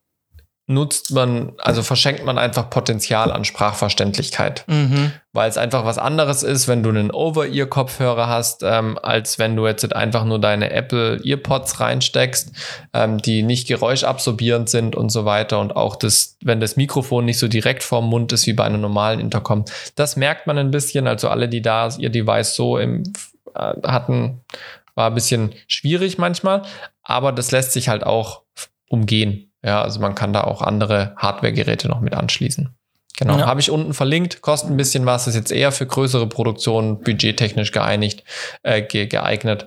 Speaker 2: nutzt man, also verschenkt man einfach Potenzial an Sprachverständlichkeit.
Speaker 1: Mhm.
Speaker 2: Weil es einfach was anderes ist, wenn du einen Over-Ear-Kopfhörer hast, ähm, als wenn du jetzt einfach nur deine Apple Earpods reinsteckst, ähm, die nicht geräuschabsorbierend sind und so weiter. Und auch das, wenn das Mikrofon nicht so direkt vorm Mund ist wie bei einem normalen Intercom. Das merkt man ein bisschen. Also alle, die da ihr Device so im, äh, hatten, war ein bisschen schwierig manchmal. Aber das lässt sich halt auch umgehen. Ja, also man kann da auch andere Hardware-Geräte noch mit anschließen. Genau,
Speaker 1: Ja.
Speaker 2: habe ich unten verlinkt, kostet ein bisschen was, ist jetzt eher für größere Produktionen budgettechnisch geeinigt, äh, ge geeignet.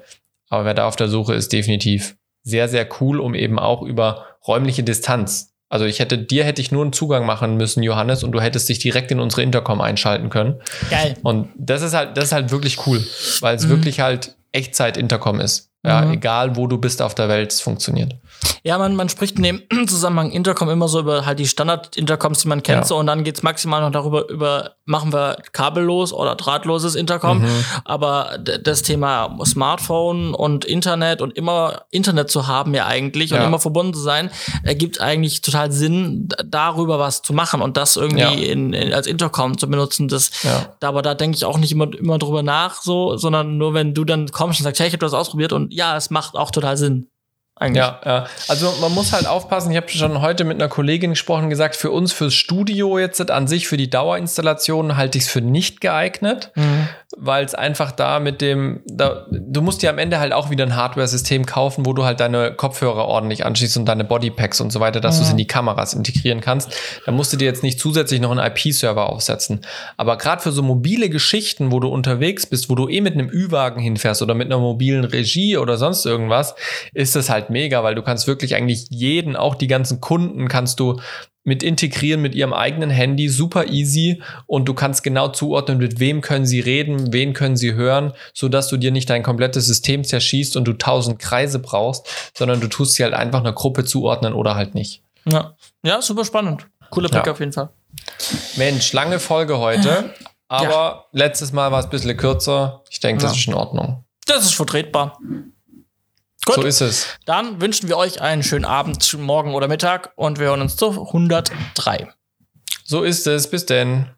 Speaker 2: Aber wer da auf der Suche ist, definitiv sehr, sehr cool, um eben auch über räumliche Distanz. Also ich hätte, dir hätte ich nur einen Zugang machen müssen, Johannes, und du hättest dich direkt in unsere Intercom einschalten können.
Speaker 1: Geil.
Speaker 2: Und das ist halt, das ist halt wirklich cool, weil es
Speaker 1: Mhm.
Speaker 2: wirklich halt Echtzeit-Intercom ist. Ja,
Speaker 1: Mhm.
Speaker 2: egal wo du bist auf der Welt, es funktioniert.
Speaker 1: Ja, man, man spricht in dem Zusammenhang Intercom immer so über halt die Standard-Intercoms, die man kennt,
Speaker 2: Ja.
Speaker 1: so und dann geht's maximal noch darüber, über machen wir kabellos oder drahtloses Intercom.
Speaker 2: Mhm.
Speaker 1: Aber das Thema Smartphone und Internet und immer Internet zu haben ja eigentlich und
Speaker 2: Ja.
Speaker 1: immer verbunden zu sein, ergibt eigentlich total Sinn, darüber was zu machen und das irgendwie
Speaker 2: Ja.
Speaker 1: in, in, als Intercom zu benutzen. Das, aber da denke ich auch nicht immer, immer drüber nach, so, sondern nur wenn du dann kommst und sagst, hey, ich habe das ausprobiert und ja, es macht auch total Sinn. Eigentlich.
Speaker 2: Ja, ja. Also man muss halt aufpassen. Ich habe schon heute mit einer Kollegin gesprochen, gesagt, für uns fürs Studio jetzt an sich, für die Dauerinstallation halte ich es für nicht geeignet,
Speaker 1: Mhm.
Speaker 2: weil es einfach da mit dem, da, du musst dir am Ende halt auch wieder ein Hardware-System kaufen, wo du halt deine Kopfhörer ordentlich anschließt und deine Bodypacks und so weiter, dass du es in die Kameras integrieren kannst. Da musst du dir jetzt nicht zusätzlich noch einen IP-Server aufsetzen. Aber gerade für so mobile Geschichten, wo du unterwegs bist, wo du eh mit einem Ü-Wagen hinfährst oder mit einer mobilen Regie oder sonst irgendwas, ist es halt mega, weil du kannst wirklich eigentlich jeden, auch die ganzen Kunden, kannst du mit integrieren mit ihrem eigenen Handy, super easy und du kannst genau zuordnen, mit wem können sie reden, wen können sie hören, so dass du dir nicht dein komplettes System zerschießt und du tausend Kreise brauchst, sondern du tust sie halt einfach einer Gruppe zuordnen oder halt nicht.
Speaker 1: Ja, ja super spannend. Cooler Pick
Speaker 2: Ja.
Speaker 1: auf jeden Fall.
Speaker 2: Mensch, lange Folge heute, aber letztes Mal war es ein bisschen kürzer. Ich denke, das
Speaker 1: Ja.
Speaker 2: ist in Ordnung.
Speaker 1: Das ist vertretbar. Gut.
Speaker 2: So ist es.
Speaker 1: Dann wünschen wir euch einen schönen Abend, morgen oder Mittag und wir hören uns zu 103.
Speaker 2: So ist es. Bis denn.